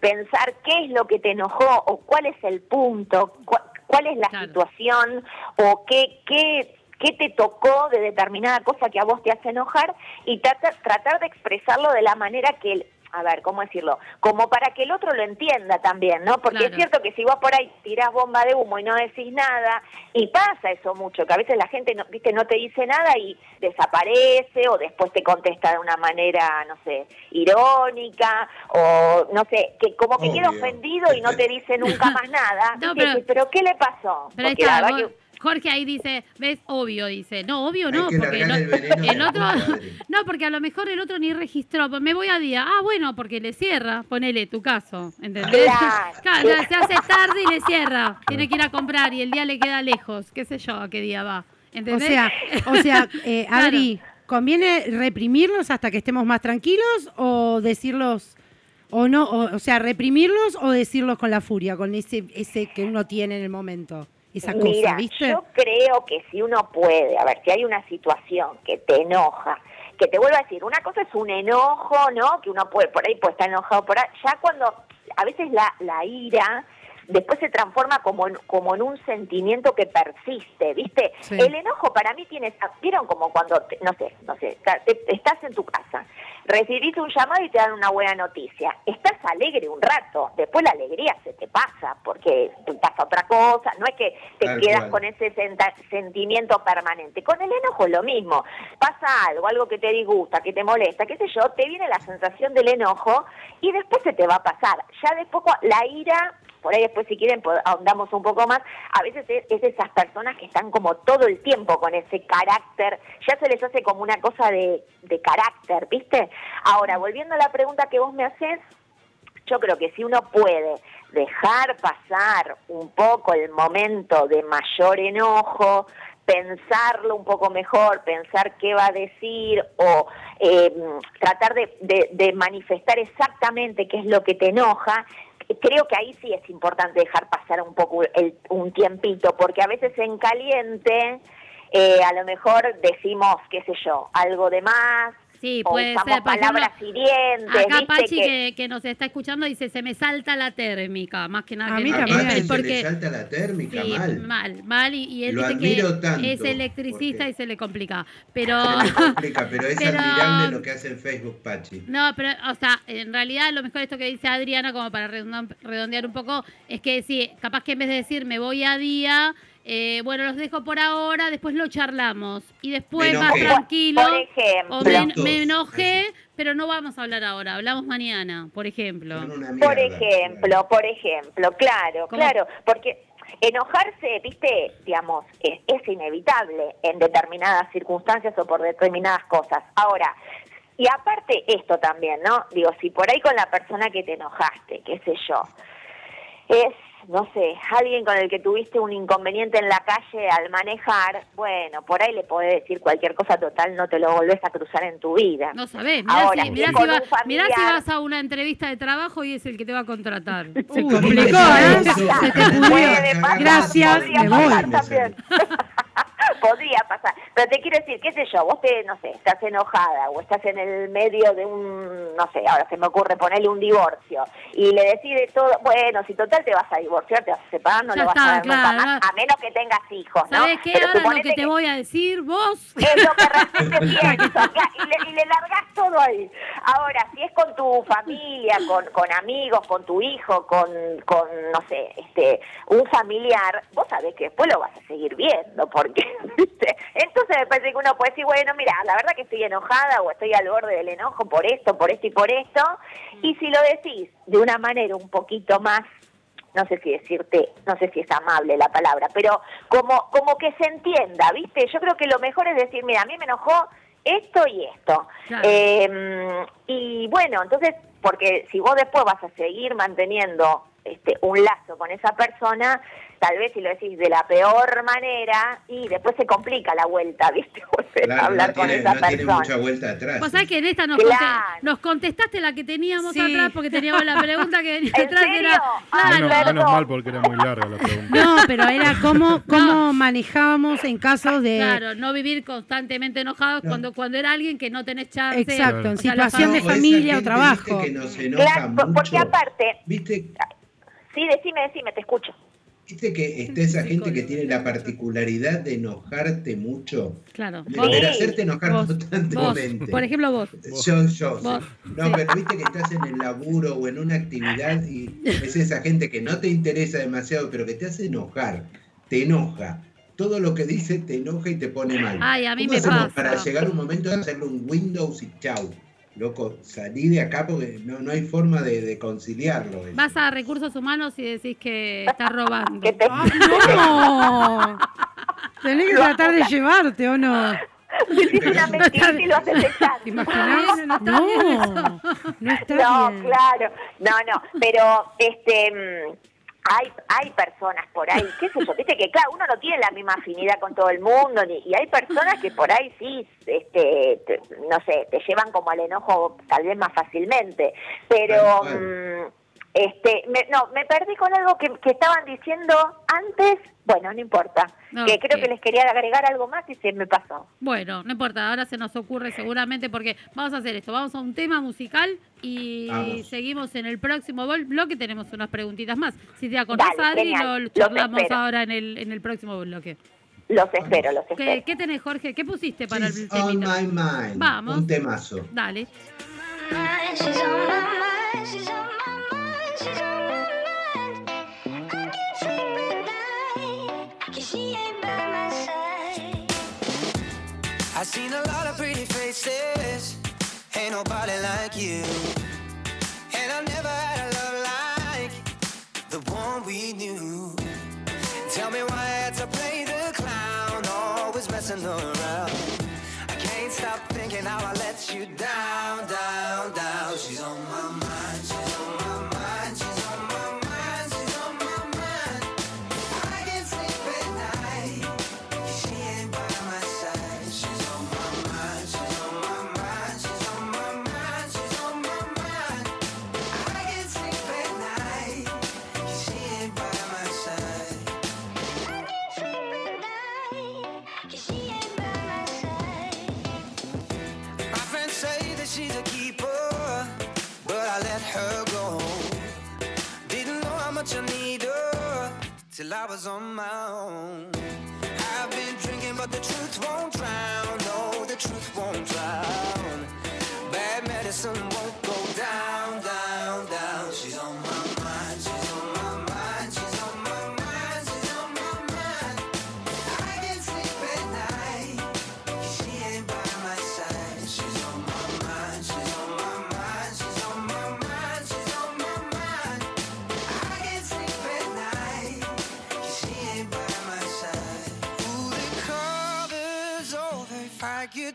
pensar qué es lo que te enojó o cuál es el punto, cu- cuál es la Claro. situación o qué, qué, qué te tocó de determinada cosa que a vos te hace enojar y tratar, tratar de expresarlo de la manera que a ver, ¿cómo decirlo? Como para que el otro lo entienda también, ¿no? Porque Claro. es cierto que si vos por ahí tirás bomba de humo y no decís nada, y pasa eso mucho, que a veces la gente, no, viste, no te dice nada y desaparece, o después te contesta de una manera, no sé, irónica, o no sé, que como que queda ofendido y no te dice nunca más nada. No, pero- decís, pero ¿qué le pasó? Pero Porque la está, verdad vos- Jorge ahí dice, ves, obvio, dice. No, obvio no, que porque el, el otro, no, porque a lo mejor el otro ni registró, pues me voy a día. Ah, bueno, porque le cierra, ponele tu caso, ¿entendés? Claro. Se hace tarde y le cierra. Tiene que ir a comprar y el día le queda lejos, qué sé yo a qué día va. O ¿Entendés? sea, o sea, eh, Claro. Adri, ¿conviene reprimirlos hasta que estemos más tranquilos o decirlos o no, o, o sea, reprimirlos o decirlos con la furia, con ese ese que uno tiene en el momento, esa cosa, Mira, ¿viste? yo creo que si uno puede, a ver, si hay una situación que te enoja, que te vuelvo a decir, una cosa es un enojo, ¿no? Que uno puede, por ahí puede estar enojado por ahí, ya cuando, a veces la, la ira después se transforma como en, como en un sentimiento que persiste, ¿viste? Sí. El enojo para mí tiene, ¿vieron como cuando, te- no sé, no sé, estás en tu casa, recibís un llamado y te dan una buena noticia, estás alegre un rato, después la alegría se te pasa, porque te pasa otra cosa, no es que te Tal quedas cual. con ese senta- sentimiento permanente, con el enojo es lo mismo, pasa algo, algo que te disgusta, que te molesta, qué sé yo, te viene la sensación del enojo y después se te va a pasar, ya después cua- la ira por ahí después si quieren ahondamos un poco más, a veces es, es esas personas que están como todo el tiempo con ese carácter, ya se les hace como una cosa de, de carácter, ¿viste? Ahora, volviendo a la pregunta que vos me haces, yo creo que si uno puede dejar pasar un poco el momento de mayor enojo, pensarlo un poco mejor, pensar qué va a decir o eh, tratar de, manifestar exactamente qué es lo que te enoja, creo que ahí sí es importante dejar pasar un poco el- un tiempito, porque a veces en caliente eh, a lo mejor decimos, qué sé yo, algo de más, Sí, o puede usamos ser. Palabras ejemplo, hirientes, acá ¿viste? Pachi que- que, que nos está escuchando dice, se me salta la térmica, más que nada. A que mí no- también. Se porque- le salta la térmica Sí, mal. mal, mal, y, y él Lo dice que tanto, es electricista porque- y se le complica. Pero, Se le complica, pero es Pero- admirable lo que hace en Facebook, Pachi. no, pero, o sea, en realidad lo mejor de esto que dice Adriana, como para redondear un poco, es que sí, capaz que en vez de decir me voy a día, eh, bueno, los dejo por ahora, después lo charlamos. Y después más tranquilo. Por ejemplo. O me, enojé, pero no vamos a hablar ahora, hablamos mañana, por ejemplo. Por ejemplo, por ejemplo, claro, ¿Cómo? claro, porque enojarse, viste, digamos, es, es inevitable en determinadas circunstancias o por determinadas cosas. Ahora, y aparte esto también, ¿no? Digo, si por ahí con la persona que te enojaste, qué sé yo, es, no sé, alguien con el que tuviste un inconveniente en la calle al manejar, bueno, por ahí le podés decir cualquier cosa total, no te lo volvés a cruzar en tu vida. No sabés, mirá, Ahora, si, mirá, va- familiar- mirá si vas a una entrevista de trabajo y es el que te va a contratar. Se Uy, complicó, no, ¿eh? Se te Gracias, podría me voy. podría pasar. Pero te quiero decir, qué sé yo, vos te, no sé, estás enojada o estás en el medio de un, no sé, ahora se me ocurre ponerle un divorcio y le decide todo, bueno, si total te vas a divorciar, te vas a separar, no Ya lo vas está, a ver nunca claro, más, no. a menos que tengas hijos, ¿no? ¿Sabés qué? Pero Ahora lo que te voy a decir, vos. es lo que realmente pienso, y le, y le largás todo ahí. Ahora, si es con tu familia, con, con amigos, con tu hijo, con, con, no sé, este, un familiar, vos sabés que después lo vas a seguir viendo, porque, ¿viste? Entonces me parece que uno puede decir, bueno, mira, la verdad que estoy enojada o estoy al borde del enojo por esto, por esto y por esto, y si lo decís de una manera un poquito más no sé si decirte, no sé si es amable la palabra, pero como, como que se entienda, ¿viste? Yo creo que lo mejor es decir, mira, a mí me enojó esto y esto. Claro. Eh, y bueno, entonces, porque si vos después vas a seguir manteniendo este, un lazo con esa persona, tal vez si lo decís de la peor manera, y después se complica la vuelta, ¿viste? Volver a Claro, hablar no con tiene, esa no tiene persona. mucha vuelta atrás. Vos sabés que en esta nos, Claro. nos contestaste la que teníamos Sí. atrás porque teníamos la pregunta que venía ¿En atrás. serio? Era, Ah, claro, Menos, mal porque era muy larga la pregunta. No, pero era cómo, cómo manejábamos en casos de... claro, no vivir constantemente enojados No. cuando, cuando era alguien que no tenés chance. Exacto, en situación de familia o trabajo. Que nos enoja Claro, mucho. porque aparte, Viste, sí, decime, decime, te escucho. viste que está esa gente que tiene la particularidad de enojarte mucho. Claro. De, hacerte enojar vos, constantemente. por ejemplo, vos. Yo, yo, sí. Vos, No, sí. pero viste que estás en el laburo o en una actividad y es esa gente que no te interesa demasiado, pero que te hace enojar, te enoja. Todo lo que dice te enoja y te pone mal. Ay, a mí ¿Cómo me pasa. Para llegar un momento de hacerle un Windows y chau. Loco, salí de acá porque no, no hay forma de, de conciliarlo. eso. Vas a recursos humanos y decís que estás robando. Que te- ¡Ay, no! Tenés que tratar de llevarte, ¿o no? Decís una mentira y lo haces echar. ¿Te imaginas? No, no No, no está No, bien. claro. No, no. Pero, este. Hay, hay personas por ahí, qué sé yo, viste que claro, uno no tiene la misma afinidad con todo el mundo, ni, y hay personas que por ahí sí, este, te- no sé, te llevan como al enojo tal vez más fácilmente, pero, este, me, no, me perdí con algo que, que estaban diciendo antes, bueno, no importa, que creo que les quería agregar algo más y se me pasó. Bueno, no importa, ahora se nos ocurre seguramente porque vamos a hacer esto, vamos a un tema musical y Vamos. seguimos en el próximo bloque, tenemos unas preguntitas más. Si te acordás, Dale, Adri, genial, lo los charlamos ahora en el, en el próximo bloque. Los espero, los espero. ¿Qué, qué tenés, Jorge? ¿Qué pusiste para She's el on temita? my mind. Vamos. Un temazo. Dale. I've seen a lot of pretty faces, ain't nobody like you. And I never had a love like the one we knew. Tell me why I had to play the clown, always messing around. I can't stop thinking how I let you down, down, down. I was on my own.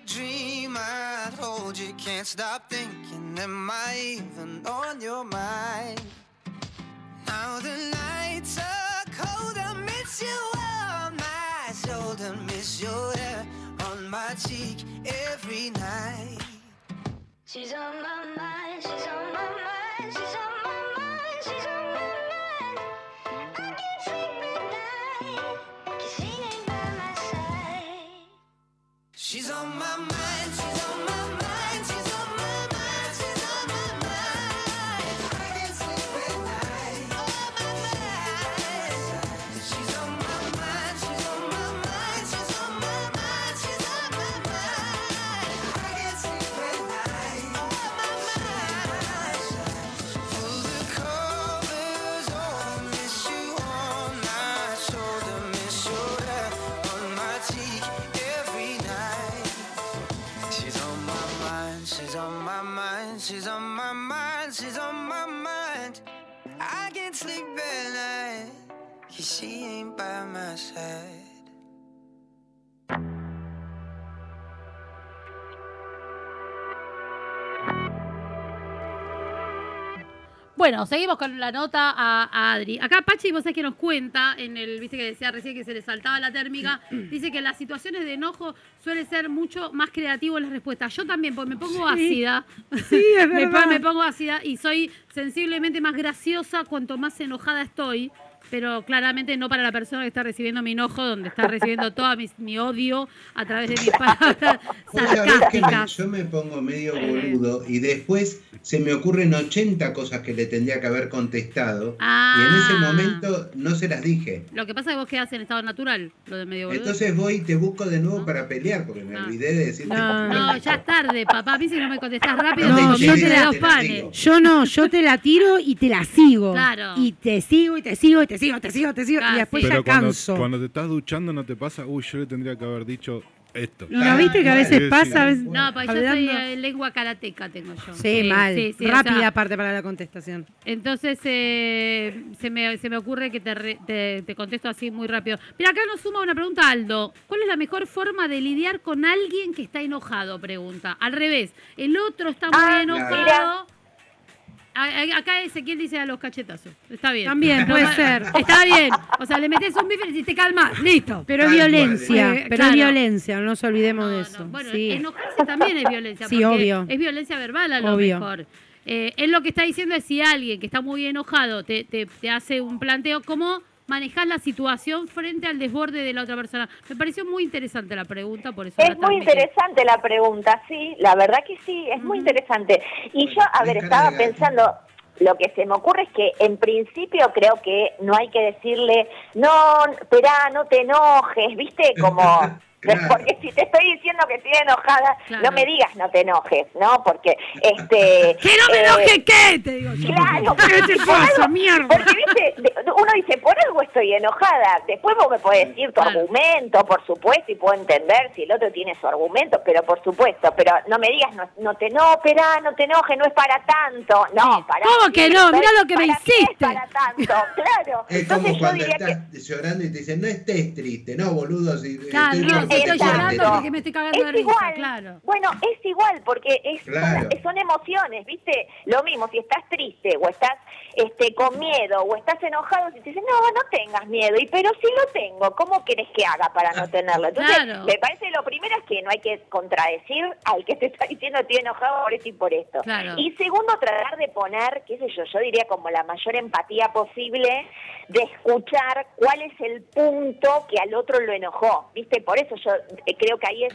Dream, I'd hold you. Can't stop thinking. Am I even on your mind? Now the nights are cold. I miss you on my shoulder. Miss your hair on my cheek every night. She's on my mind, she's on my mind, on my mind, Bueno, seguimos con la nota a, a Adri. Acá Pachi, vos sabés que nos cuenta, en el, viste que decía recién que se le saltaba la térmica, dice que en las situaciones de enojo suele ser mucho más creativo en las respuestas. Yo también, porque me pongo Sí. ácida. Sí, es verdad. me pongo ácida y soy sensiblemente más graciosa cuanto más enojada estoy. Pero claramente no para la persona que está recibiendo mi enojo, donde está recibiendo todo mi, mi odio a través de mis palabras sarcásticas. yo me pongo medio boludo y después se me ocurren 80 cosas que le tendría que haber contestado y en ese Ah. momento no se las dije. Lo que pasa es que vos quedás en estado natural, lo de medio boludo. Entonces voy y te busco de nuevo para pelear porque me olvidé de decirte. No, ya es tarde, papá. A mí si no me contestás rápido, No, te la- te la. Yo no, yo te la tiro y te la sigo. Claro. Y te sigo y te sigo y te sigo, te sigo, te sigo. Ah, y después Pero ya cuando, canso. cuando te estás duchando no te pasa, uy, yo le tendría que haber dicho esto. ¿No viste que a veces pasa? A veces, No, yo hablando- soy eh, lengua karateca, tengo yo. Sí, mal. sí, sí, o Rápida sea, aparte para la contestación. entonces eh, se, me, se me ocurre que te, re- te, te contesto así muy rápido. Mira, acá nos suma una pregunta Aldo. ¿Cuál es la mejor forma de lidiar con alguien que está enojado? Pregunta. Al revés, el otro está muy Ah, enojado. mira. A- a- Acá Ezequiel dice a los cachetazos. Está bien. También, puede No, ser. Está bien. O sea, le metes un bife y te calmas. Listo. Pero es violencia, Eh, pero claro. es violencia, no nos olvidemos No, de no. eso. Bueno, sí. enojarse también es violencia. Sí, obvio. Es violencia verbal a lo Obvio. mejor. Eh, él lo que está diciendo es si alguien que está muy enojado te, te- te hace un planteo, ¿cómo manejar la situación frente al desborde de la otra persona? Me pareció muy interesante la pregunta, por eso Es muy interesante la pregunta, sí, la verdad que sí, es muy interesante. Y yo, a ver, estaba pensando, lo que se me ocurre es que en principio creo que no hay que decirle, no, esperá, no te enojes, ¿viste? Como... Claro. Porque si te estoy diciendo que estoy enojada, Claro. no me digas no te enojes, ¿no? Porque, este... ¡Que no me eh, enoje qué! Te digo yo. Claro, ¿Qué te pasa, algo- mierda? Porque, viste, uno dice, por algo estoy enojada. Después vos me podés decir tu Claro. argumento, por supuesto, y puedo entender si el otro tiene su argumento, pero por supuesto, pero no me digas, no, no te no, espera, no te enojes, no es para tanto. No, para ¿Cómo que no? Mirá lo que me ¿para qué hiciste. es para tanto, claro. Es Entonces yo cuando que... estás llorando y te dicen, no estés triste, no, boludo. Si, Claro, estoy no, estoy llorando sientes". porque me estoy cagando de Es risa, igual, claro. bueno, es igual porque es, Claro. son, son emociones, ¿viste? Lo mismo, si estás triste o estás este, con miedo o estás enojado, si te dicen, no, no tengas miedo, y pero si lo tengo, ¿cómo querés que haga para no tenerlo? Entonces, Claro. me parece lo primero es que no hay que contradecir al que te está diciendo estoy enojado por esto y por esto. Claro. Y segundo, tratar de poner, qué sé yo, yo diría como la mayor empatía posible de escuchar cuál es el punto que al otro lo enojó, ¿viste? Por eso yo eh, creo que ahí es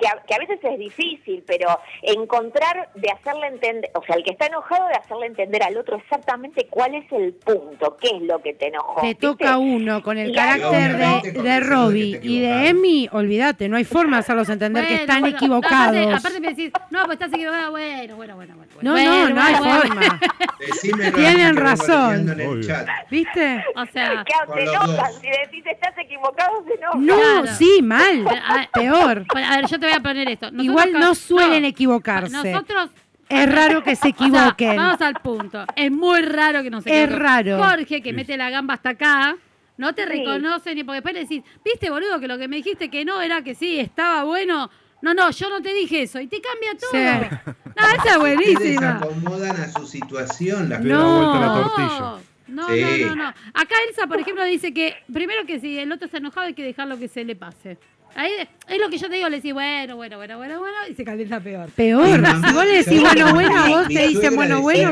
que a, que a veces es difícil, pero encontrar de hacerle entender, o sea, el que está enojado de hacerle entender al otro exactamente cuál es el punto, qué es lo que te enojó. Te ¿viste? toca uno con el Y carácter de, de de Robbie te y de. Emi, olvídate, no hay forma de hacerlos entender que están bueno, equivocados. Aparte, aparte me decís, no, pues estás equivocada. Bueno, bueno, bueno. bueno no, bueno, no, no hay forma. Decímelo Tienen razón. leyendo en el Obvio. chat. ¿Viste? O sea, Claro, los enojan, si decís estás equivocado, se enojan. No, Claro. sí, mal, peor. a ver, yo te voy a poner esto. Nosotros Igual no suelen equivocarse. Nosotros Es raro que se O sea, equivoquen. vamos al punto. Es muy raro que no se Es equivoquen. raro. Jorge, que mete la gamba hasta acá, no te Sí. reconoce ni porque después le decís, viste, boludo, que lo que me dijiste que no era que sí, estaba bueno. No, no, yo no te dije eso. Y te cambia todo. Sí. No, esa es buenísima. acomodan a su situación las No. vuelta la No, tortilla. no, Sí. no, no, no. Acá Elsa, por ejemplo, dice que primero que si el otro está enojado hay que dejarlo que se le pase. Ahí es lo que yo te digo, le decís, bueno, bueno, bueno, bueno, bueno, y se calienta peor. Peor. Si vos le decís bueno, bueno, vos te dicen bueno, bueno,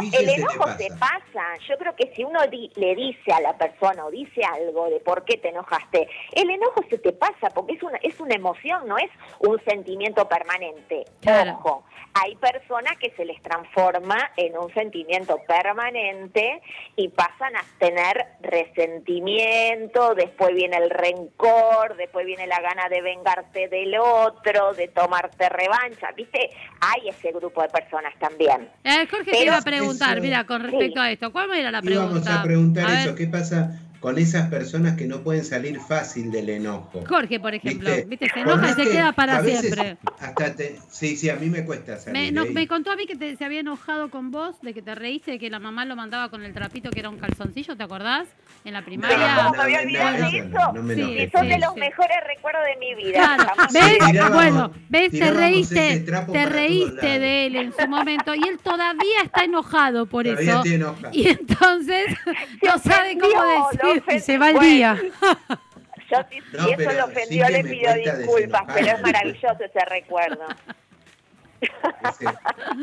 pille el se enojo pasa. se pasa. Yo creo que si uno di- le dice a la persona o dice algo de por qué te enojaste, el enojo se te pasa porque es una, es una emoción, no es un sentimiento permanente. Claro. Ojo, hay personas que se les transforma en un sentimiento permanente y pasan a tener resentimiento, después viene el rencor, después viene la gana de vengarte del otro, de tomarte revancha, ¿viste? Hay ese grupo de personas también. Eh, Jorge te Pero iba a preguntar, eso- mira, con respecto Sí. a esto, ¿cuál era la Íbamos pregunta? a preguntar A eso, ver, ¿qué pasa con esas personas que no pueden salir fácil del enojo? Jorge, por ejemplo, ¿Viste? ¿viste? Se enoja y se que queda para a veces siempre. Hasta te- sí, sí, a mí me cuesta salir. Me, no, me contó a mí que te- se había enojado con vos, de que te reíste, de que la mamá lo mandaba con el trapito que era un calzoncillo, ¿te acordás? En la primaria. ¿cómo no, me había olvidado no, de eso eso? no, no me Sí, son de los mejores recuerdos de mi vida. Claro, ¿ves? bueno, ¿ves? Te reíste, te reíste de él en su momento y él todavía está enojado por Todavía eso. estoy enojado. Y entonces no sabe cómo decir. Ofendió. Y se va el Bueno, día. Yo, si, No, si eso pero lo ofendió, sí le pido disculpas, pero es maravilloso ese recuerdo.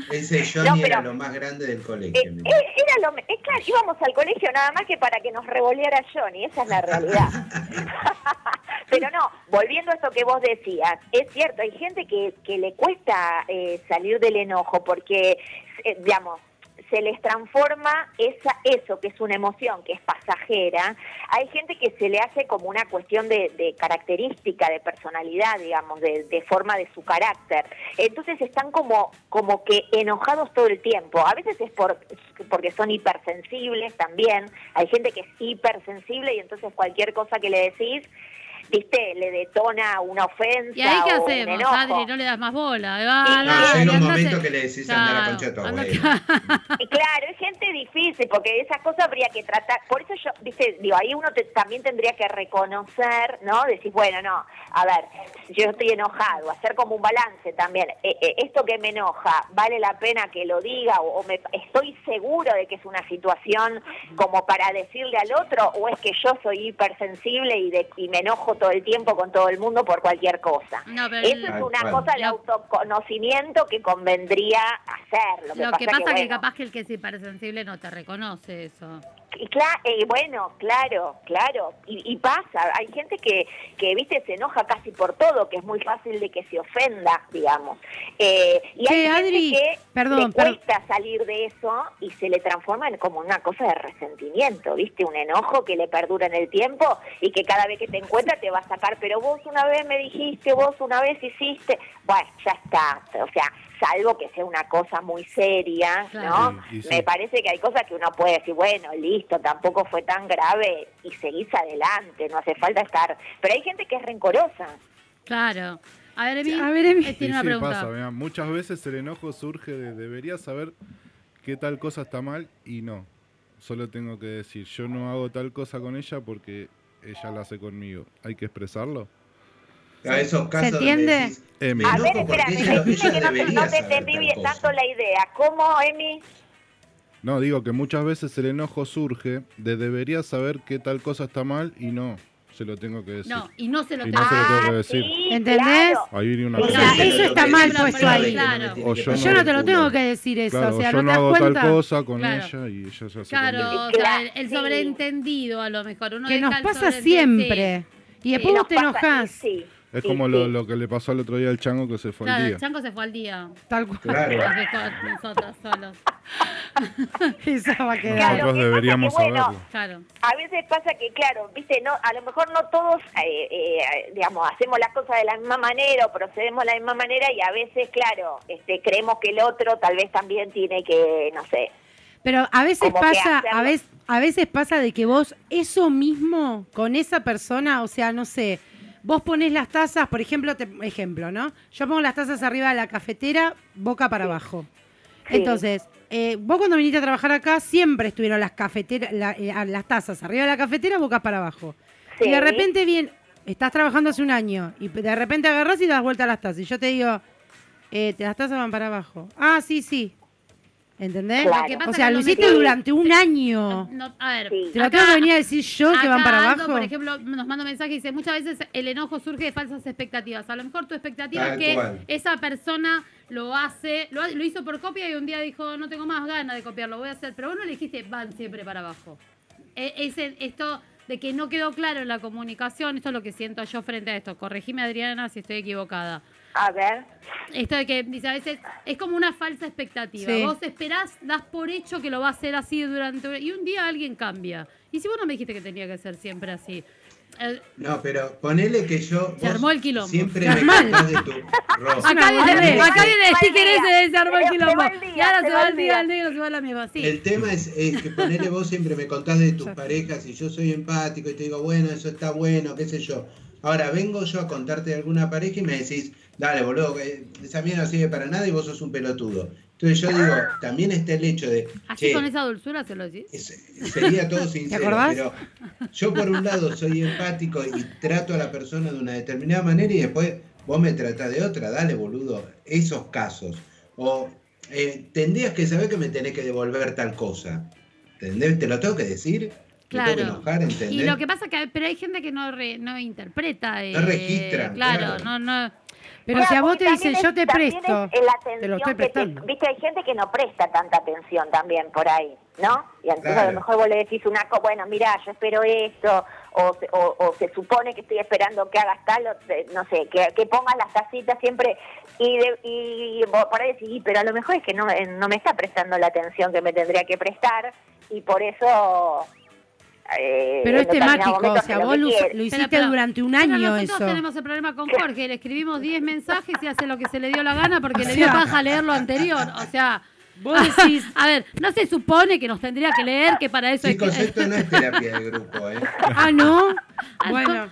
Ese, ese Johnny No, pero- era lo más grande del colegio. Eh, eh, era lo, me- es claro, íbamos al colegio nada más que para que nos revoleara Johnny, esa es la realidad. Pero no, volviendo a esto que vos decías, es cierto, hay gente que, que le cuesta eh, salir del enojo porque, eh, digamos, se les transforma esa, eso que es una emoción, que es pasajera. Hay gente que se le hace como una cuestión de, de característica, de personalidad, digamos, de, forma de su carácter. Entonces están como, como que enojados todo el tiempo. A veces es por, porque son hipersensibles también. Hay gente que es hipersensible y entonces cualquier cosa que le decís, viste, le detona una ofensa ¿Y ahí qué o un hacemos, enojo. Adri? No le das más bola. Ah, No, llega un momento que le decís anda a concha de tu abuela. Y claro, es gente difícil porque esas cosas habría que tratar. Por eso yo, viste, digo, ahí uno te- también tendría que reconocer, ¿no? Decir, bueno, no, a ver, yo estoy enojado, hacer como un balance también. Eh, eh, esto que me enoja, ¿vale la pena que lo diga? O, o me, estoy seguro de que es una situación como para decirle al otro? ¿O es que yo soy hipersensible y, de, y me enojo todo el tiempo con todo el mundo por cualquier cosa? No, pero Eso el- es una cosa de autoconocimiento que convendría hacer. Lo que Lo pasa, que pasa que, bueno, capaz que el que es hipersensible no te reconoce eso. y cla- eh, bueno, claro, claro, y, y pasa, hay gente que, que, viste, se enoja casi por todo, que es muy fácil de que se ofenda, digamos. Eh, y hay gente Adri, que perdón, le cuesta salir de eso y se le transforma en como una cosa de resentimiento, viste, un enojo que le perdura en el tiempo y que cada vez que te encuentra te va a sacar, pero vos una vez me dijiste, vos una vez hiciste, bueno, ya está, o sea, salvo que sea una cosa muy seria, Claro. ¿no? Sí, y sí. Me parece que hay cosas que uno puede decir, bueno, listo, tampoco fue tan grave y seguís adelante, no hace falta estar. Pero hay gente que es rencorosa. Claro. A ver, Emi, A ver, Emi. eh, Sí, tiene una sí, pregunta. pasa. muchas veces el enojo surge de debería saber qué tal cosa está mal y no. Solo tengo que decir, yo no hago tal cosa con ella porque ella la hace conmigo. Hay que expresarlo. A esos casos donde entiende? decís, Emi. me A ver, ella, decime ella que no no te entendí bien tanto la idea. ¿Cómo, Emi? No, digo que muchas veces el enojo surge de debería saber qué tal cosa está mal y no. Se lo tengo que decir. No, y no se lo Y tengo no se lo tengo que Ah, decir. sí, ¿Entendés? claro. Ahí viene una O sea, cosa. eso está mal puesto ahí. Claro. O yo Yo no te lo tengo que decir eso, Claro, o sea, yo no no te hago tal cuenta. cosa con Claro. ella y ella se hace Claro, o sea, Claro, el, el sí. sobreentendido a lo mejor. Uno Que deja nos pasa siempre. Y Y después nos vos te pasa- enojás. Sí. Es Sí, como lo, sí. lo que le pasó al otro día al chango que se fue Claro, al el día. chango se fue al día. Tal cual. Claro. Nosotros solos. Esa va a quedar. Claro, Nosotros deberíamos que, bueno, saberlo. Claro. A veces pasa que, claro, viste, no, a lo mejor no todos, eh, eh, digamos, hacemos las cosas de la misma manera o procedemos de la misma manera y a veces, claro, este, creemos que el otro tal vez también tiene que, no sé, Pero a veces pasa, a veces, a veces pasa de que vos eso mismo con esa persona, o sea, no sé, vos ponés las tazas, por ejemplo, te- ejemplo, ¿no? Yo pongo las tazas arriba de la cafetera, boca para abajo. Sí. Entonces, eh, vos cuando viniste a trabajar acá siempre estuvieron las cafeteras, la- eh, las tazas arriba de la cafetera, boca para abajo. Sí. Y de repente bien, estás trabajando hace un año y de repente agarrás y das vuelta a las tazas. Y yo te digo, eh, te- las tazas van para abajo. Ah, sí, sí. ¿Entendés? Claro. Pasa O sea, lo hiciste durante un año. No, a ver, Sí. ¿Te lo tengo que venir a decir yo que van para abajo? por ejemplo, nos manda un mensaje y dice, muchas veces el enojo surge de falsas expectativas. A lo mejor tu expectativa Tal es que cual. esa persona lo hace, lo, ha- lo hizo por copia y un día dijo, no tengo más ganas de copiarlo, voy a hacer. Pero vos no le dijiste, van siempre para abajo. E- ese- esto de que no quedó claro en la comunicación, esto es lo que siento yo frente a esto. Corregime, Adriana, si estoy equivocada. A ver, Esto de que, dice, a veces es como una falsa expectativa. Sí. Vos esperás, das por hecho que lo va a hacer así durante... Y un día alguien cambia. Y si vos no me dijiste que tenía que ser siempre así. Eh, No, pero ponele que yo. Se armó el quilombo. Siempre me de tu. Acá, viene, boludez. acá viene el sticker ese de armó el quilombo. va el día, Y ahora se va el día, el negro se va la misma. Sí. El tema es, es que ponele vos siempre me contás de tus parejas y yo soy empático y te digo, bueno, eso está bueno, qué sé yo. Ahora vengo yo a contarte de alguna pareja y me decís, dale, boludo, esa mierda no sirve para nada y vos sos un pelotudo. Entonces yo digo, también está el hecho de, Así che, con esa dulzura se lo decís. es- sería todo sincero, pero yo por un lado soy empático y trato a la persona de una determinada manera y después vos me tratás de otra, dale, boludo, esos casos. O eh, tendrías que saber que me tenés que devolver tal cosa. ¿Entendés? ¿Te lo tengo que decir? ¿Me tengo que Claro. enojar? ¿Entendés? Y lo que pasa que, pero hay gente que no, re- no interpreta. eh, registra, Claro, claro. no, no. Pero si a vos te dicen, yo te presto, es la te lo atención estoy que te- prestando. Viste, hay gente que no presta tanta atención también por ahí, ¿no? Y entonces a lo mejor vos le decís una cosa, bueno, mira, yo espero esto, o se, o, o se supone que estoy esperando que hagas tal, o no sé, que, que pongas las tacitas siempre, y, de- y vos por ahí decís, "Y, pero a lo mejor es que no, no me está prestando la atención que me tendría que prestar, y por eso... eh, Pero es temático, o sea, vos lo, hiciste durante un año nosotros eso. tenemos el problema con Jorge, le escribimos 10 mensajes y hace lo que se le dio la gana porque le dio sea- paja leer lo anterior. O sea, Vos decís, a ver, no se supone que nos tendría que leer, que para eso Chicos, es que... esto no es terapia de grupo, ¿eh? ah, no. Bueno,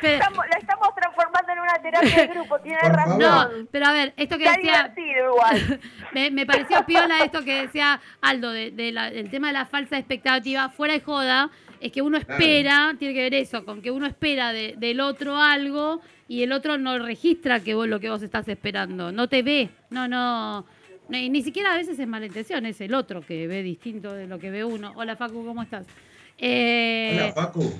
Pero- Estamos, lo estamos transformando en una terapia de grupo, tiene razón. no, pero a ver, esto que Está decía... igual. Me, me pareció piola esto que decía Aldo, de, de la- del tema de la falsa expectativa, fuera de joda, es que uno espera, tiene que ver eso, con que uno espera de- del otro algo y el otro no registra que vos lo que vos estás esperando, no te ve, no, no, ni, ni siquiera a veces es mala intención, es el otro que ve distinto de lo que ve uno. Hola Facu, ¿cómo estás? Eh, Hola, Facu.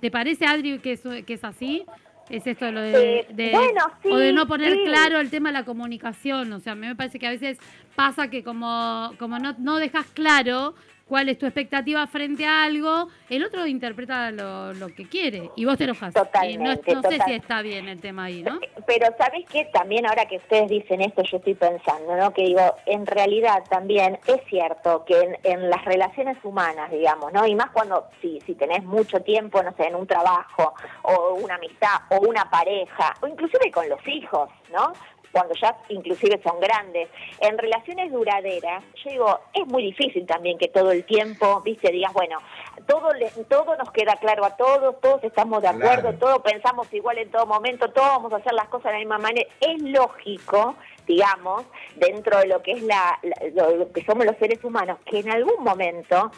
¿Te parece, Adri, que es, que es así? ¿Es esto de lo de, Eh, de- bueno, sí, o de no poner sí. claro el tema de la comunicación? O sea, a mí me parece que a veces pasa que como, como no, no dejas claro cuál es tu expectativa frente a algo, el otro interpreta lo, lo que quiere y vos te enojas. no, Totalmente, no sé si total. está bien el tema ahí, ¿no? Pero ¿sabes qué? También ahora que ustedes dicen esto, yo estoy pensando, ¿no? Que digo, en realidad también es cierto que en, en las relaciones humanas, digamos, ¿no? Y más cuando, si, si tenés mucho tiempo, no sé, en un trabajo, o una amistad, o una pareja, o inclusive con los hijos, ¿no? Cuando ya inclusive son grandes. En relaciones duraderas, yo digo, es muy difícil también que todo el tiempo, viste, digas, bueno, todo, le- todo nos queda claro a todos, todos estamos de acuerdo, Claro. todos pensamos igual en todo momento, todos vamos a hacer las cosas de la misma manera. Es lógico, digamos, dentro de lo que es la, la- lo que somos los seres humanos, que en algún momento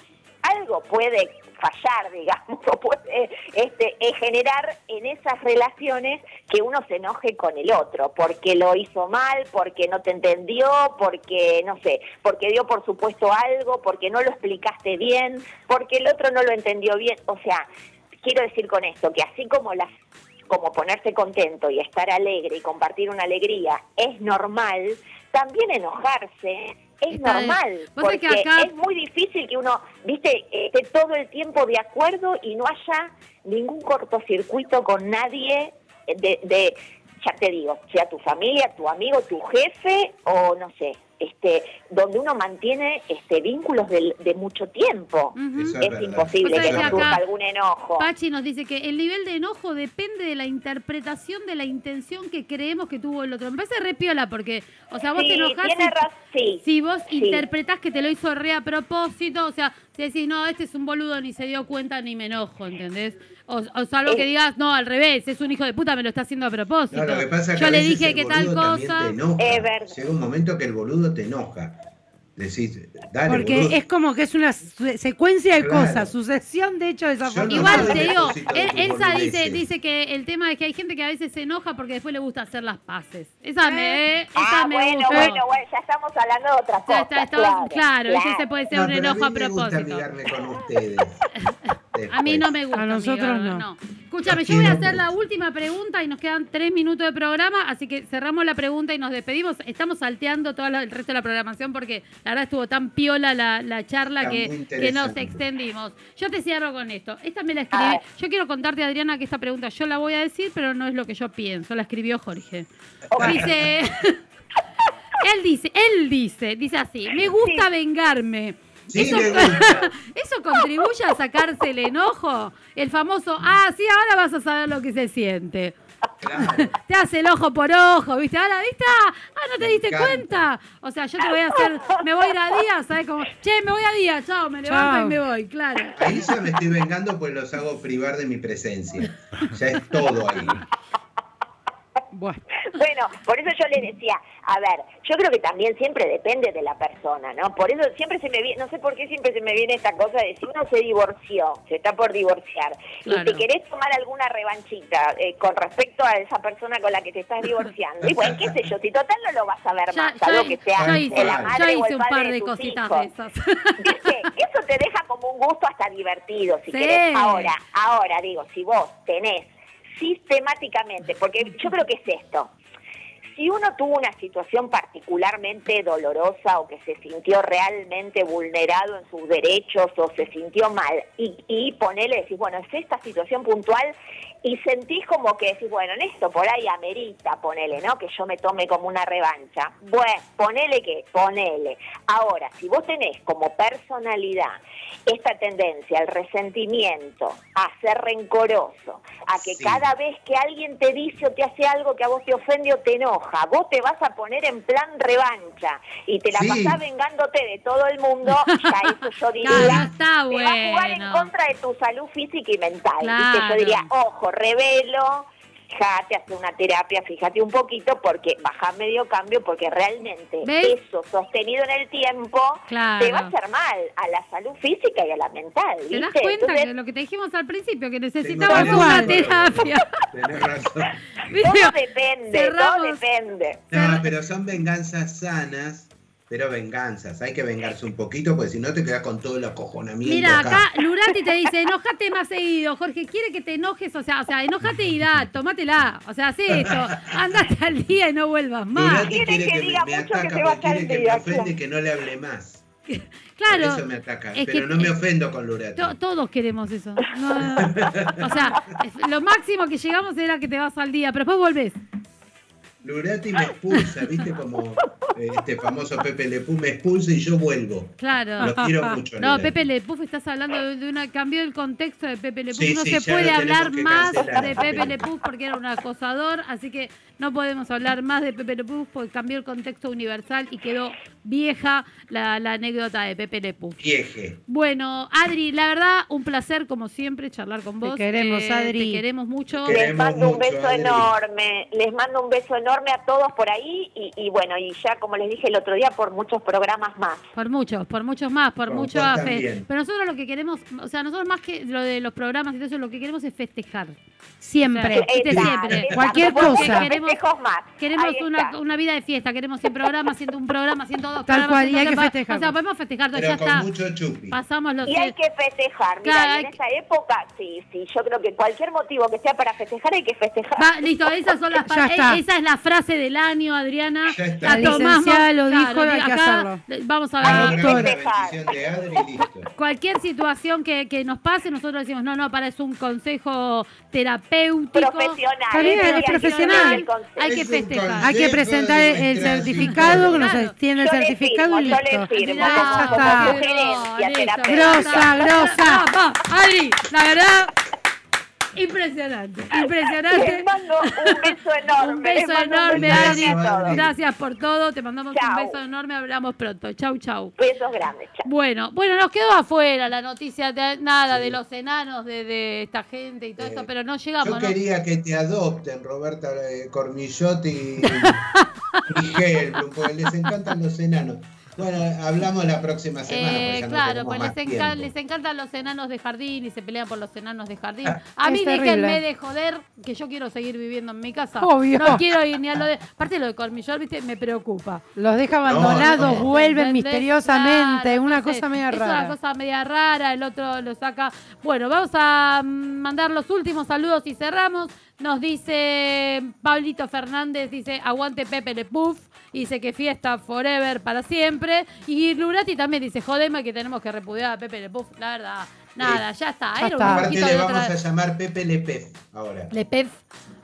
algo puede fallar, digamos, o puede este, eh, generar en esas relaciones que uno se enoje con el otro, porque lo hizo mal, porque no te entendió, porque, no sé, porque dio por supuesto algo, porque no lo explicaste bien, porque el otro no lo entendió bien. O sea, quiero decir con esto que así como las como ponerse contento y estar alegre y compartir una alegría es normal, también enojarse es Está normal, porque acá- es muy difícil que uno, viste, esté todo el tiempo de acuerdo y no haya ningún cortocircuito con nadie de, de, ya te digo, sea tu familia, tu amigo, tu jefe o no sé, este, donde uno mantiene este vínculos del- de, mucho tiempo. Es imposible que sabés no que surja algún enojo. Pachi nos dice que el nivel de enojo depende de la interpretación de la intención que creemos que tuvo el otro. Me parece re piola porque, o sea, vos Sí, te enojás sí. si vos Sí. interpretás que te lo hizo re a propósito, o sea, si decís, no, este es un boludo, ni se dio cuenta, ni me enojo, ¿entendés? O, o salvo que Eh. digas, no, al revés, es un hijo de puta, me lo está haciendo a propósito. No, lo que pasa es que Yo a le dije el que tal cosa. te enoja. Es verdad. Llega un momento que el boludo te enoja. Decís, dale, Porque boludo. es como que es una secuencia de Claro. cosas, sucesión de hechos desafortunados. Igual te digo, Elsa dice, dice que el tema es que hay gente que a veces se enoja porque después le gusta hacer las paces. Esa me, esa Ah, me bueno, gustó. bueno, bueno, ya estamos hablando de otra Ya cosa. está, estamos- claro, ese se puede ser No, un enojo a, mí me gusta propósito. amigarme con ustedes. A mí no Después. me gusta. A nosotros no. Escúchame, yo voy a hacer la última pregunta y nos quedan tres minutos de programa, así que cerramos la pregunta y nos despedimos. Estamos salteando todo el resto de la programación porque la verdad estuvo tan piola la, la charla que, que nos extendimos. Yo te cierro con esto. Esta me la escribí. A ver. Yo quiero contarte, Adriana, que esta pregunta yo la voy a decir, pero no es lo que yo pienso. La escribió Jorge. Dice. Él dice, él dice, dice así, me gusta vengarme. Sí, eso. ¿Eso contribuye a sacarse el enojo? El famoso, ah, sí, ahora vas a saber lo que se siente. Claro. Te hace el ojo por ojo, ¿viste? Ahora, ¿viste? Ah, no te Me diste encanta. cuenta. O sea, yo te voy a hacer, me voy a ir a día, ¿sabes? Como, che, me voy a día, chao, me levanto Chao. y me voy, claro. Ahí ya me estoy vengando pues los hago privar de mi presencia. Ya es todo ahí. Bueno, Bueno, por eso yo le decía, a ver, yo creo que también siempre depende de la persona, ¿no? Por eso siempre se me viene, no sé por qué siempre se me viene esta cosa de si uno se divorció, se está por divorciar, Claro. y si querés tomar alguna revanchita eh, con respecto a esa persona con la que te estás divorciando, y bueno, qué sé yo, si total no lo vas a ver Ya, más, salvo que sea ya de hice, la ya madre o hice el un padre par de tus cositas hijos. de esas. Eso te deja como un gusto hasta divertido, si Sí. querés. Ahora, ahora digo, si vos tenés sistemáticamente, porque yo creo que es esto, si uno tuvo una situación particularmente dolorosa o que se sintió realmente vulnerado en sus derechos o se sintió mal y, y ponele, decís, bueno, es esta situación puntual y sentís como que decís, bueno, en esto por ahí amerita, ponele, ¿no? Que yo me tome como una revancha. Bueno, ponele que, ponele. Ahora, si vos tenés como personalidad esta tendencia al resentimiento, a ser rencoroso, a que Sí. cada vez que alguien te dice o te hace algo que a vos te ofende o te enoja, vos te vas a poner en plan revancha y te la Sí. pasás vengándote de todo el mundo, ya eso yo diría, No, no está te va a jugar en bueno. contra de tu salud física y mental. Claro. Yo diría, ojo, revelo, fíjate, hace una terapia, fíjate un poquito, porque baja medio cambio, porque realmente ¿Ves? eso sostenido en el tiempo Claro. te va a hacer mal a la salud física y a la mental. ¿Te ¿viste? das cuenta Entonces, que lo que te dijimos al principio, que necesitabas Tengo una terapia? Tenés razón. todo depende, Cerramos. todo depende. No, pero son venganzas sanas, pero venganzas. Hay que vengarse un poquito, porque si no te quedas con todo el acojonamiento Mira, acá. acá Lurati te dice, enojate más seguido. Jorge, quiere que te enojes, o sea, o sea, enojate y da, tómatela. O sea, hace esto, andate al día y no vuelvas más. Durati Quiere quiere que que, diga me, me mucho que ataca se va a quiere que me día, ofende que no le hable más. Claro. Por eso me ataca. es Pero que- no me ofendo con Lurati. To- todos queremos eso. No, o sea, lo máximo que llegamos era que te vas al día, pero después volvés. Lurati me expulsa, ¿viste? Como eh, este famoso Pepe Le Pew me expulsa y yo vuelvo. Claro. Lo quiero mucho. No. Pepe Le Puf, estás hablando de, una. Cambió el contexto de Pepe Le Puf. Sí, no sí, se puede hablar más de Pepe Le Puf porque era un acosador. Así que no podemos hablar más de Pepe Le Puf porque cambió el contexto universal y quedó vieja la, la anécdota de Pepe Le Puf. Vieje. Bueno, Adri, la verdad, un placer como siempre charlar con Te vos. queremos, Eh, Adri. Te queremos mucho. Te Les Queremos mando un beso Adri. enorme, les mando un beso enorme a todos por ahí y, y bueno, y ya como les dije el otro día, por muchos programas más. Por muchos, por muchos más, por Por mucho vos fe- también. Pero nosotros lo que queremos, o sea, nosotros más que lo de los programas y todo eso, lo que queremos es festejar. siempre. O sea, Exacto, siempre. Cualquier cosa. queremos festejos más. Queremos una, una vida de fiesta, queremos 100 programas, haciendo un programa, haciendo dos Tal programas, cual, y hay que festejar. O sea, podemos festejar, Pero ya con está. mucho chupi. Pasamos los Y hay 100. que festejar, mira, Claro, hay en que- esa época, sí, sí, yo creo que cualquier motivo que sea para festejar hay que festejar. Va, listo, esas son las Ya eh, esa es la frase del año, Adriana. Ya está. La licenciada lo dijo, hay que acá hacerlo. Vamos a ver. la. Cualquier situación que, que nos pase, nosotros decimos, no, no, para es un consejo terapéutico. Profesional. Está bien, Ese es profesional. Hay que festejar. Hay presentar el certificado, que nos tiene el Yo le certificado y listo. Grosa, grosa. Va, va, Adri, la verdad, impresionante. Impresionante. mando un beso enorme. Un beso enorme, beso Adri. Gracias por todo. Te mandamos un Chau. beso enorme. Hablamos pronto. Chau, chau. Besos grandes. chao. Bueno, bueno, nos quedó afuera la noticia de nada de los enanos de, de esta gente y todo Eh, esto, pero no Yo llegamos, ¿no? quería que te adopten, Roberta eh, Cormillotti y, y Helblum, porque les encantan los enanos. Bueno, hablamos la próxima semana. Eh, no claro, pues les, tiempo. les encantan los enanos de jardín y se pelean por los enanos de jardín. Ah, A mí es déjenme de joder que yo quiero seguir viviendo en mi casa. Obvio. No quiero ir ni a lo de. Aparte lo de Colmillor, viste, me preocupa. Los deja abandonados, no. vuelven ¿Entendés? misteriosamente, Claro, una entonces, cosa media es rara. una cosa media rara, el otro lo saca. Bueno, vamos a mm, mandar los últimos saludos y cerramos. Nos dice Pablito Fernández, dice aguante Pepe Le Puff, y dice que fiesta forever para siempre. Y Lurati también dice, jodeme que tenemos que repudiar a Pepe Le Puff. La verdad, nada, ya está. Ya Era está. un Aparte le vamos otra... a llamar Pepe Lepef ahora. Le Pef.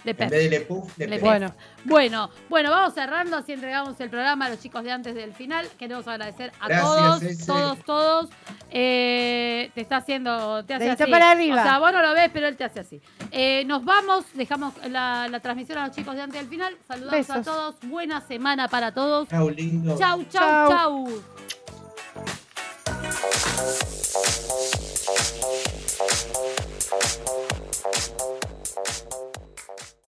De Pep. En vez de Le Le Bueno, bueno, bueno, vamos cerrando, así entregamos el programa a los chicos de antes del final. Queremos agradecer a todos, todos, todos. Te está haciendo, te hace así. para arriba. O sea, vos no lo ves, pero él te hace así. Eh, nos vamos, dejamos la, transmisión a los chicos de antes del final. Saludamos a todos. Buena semana para todos. Chau, lindo. Chau, chau, chau. chau.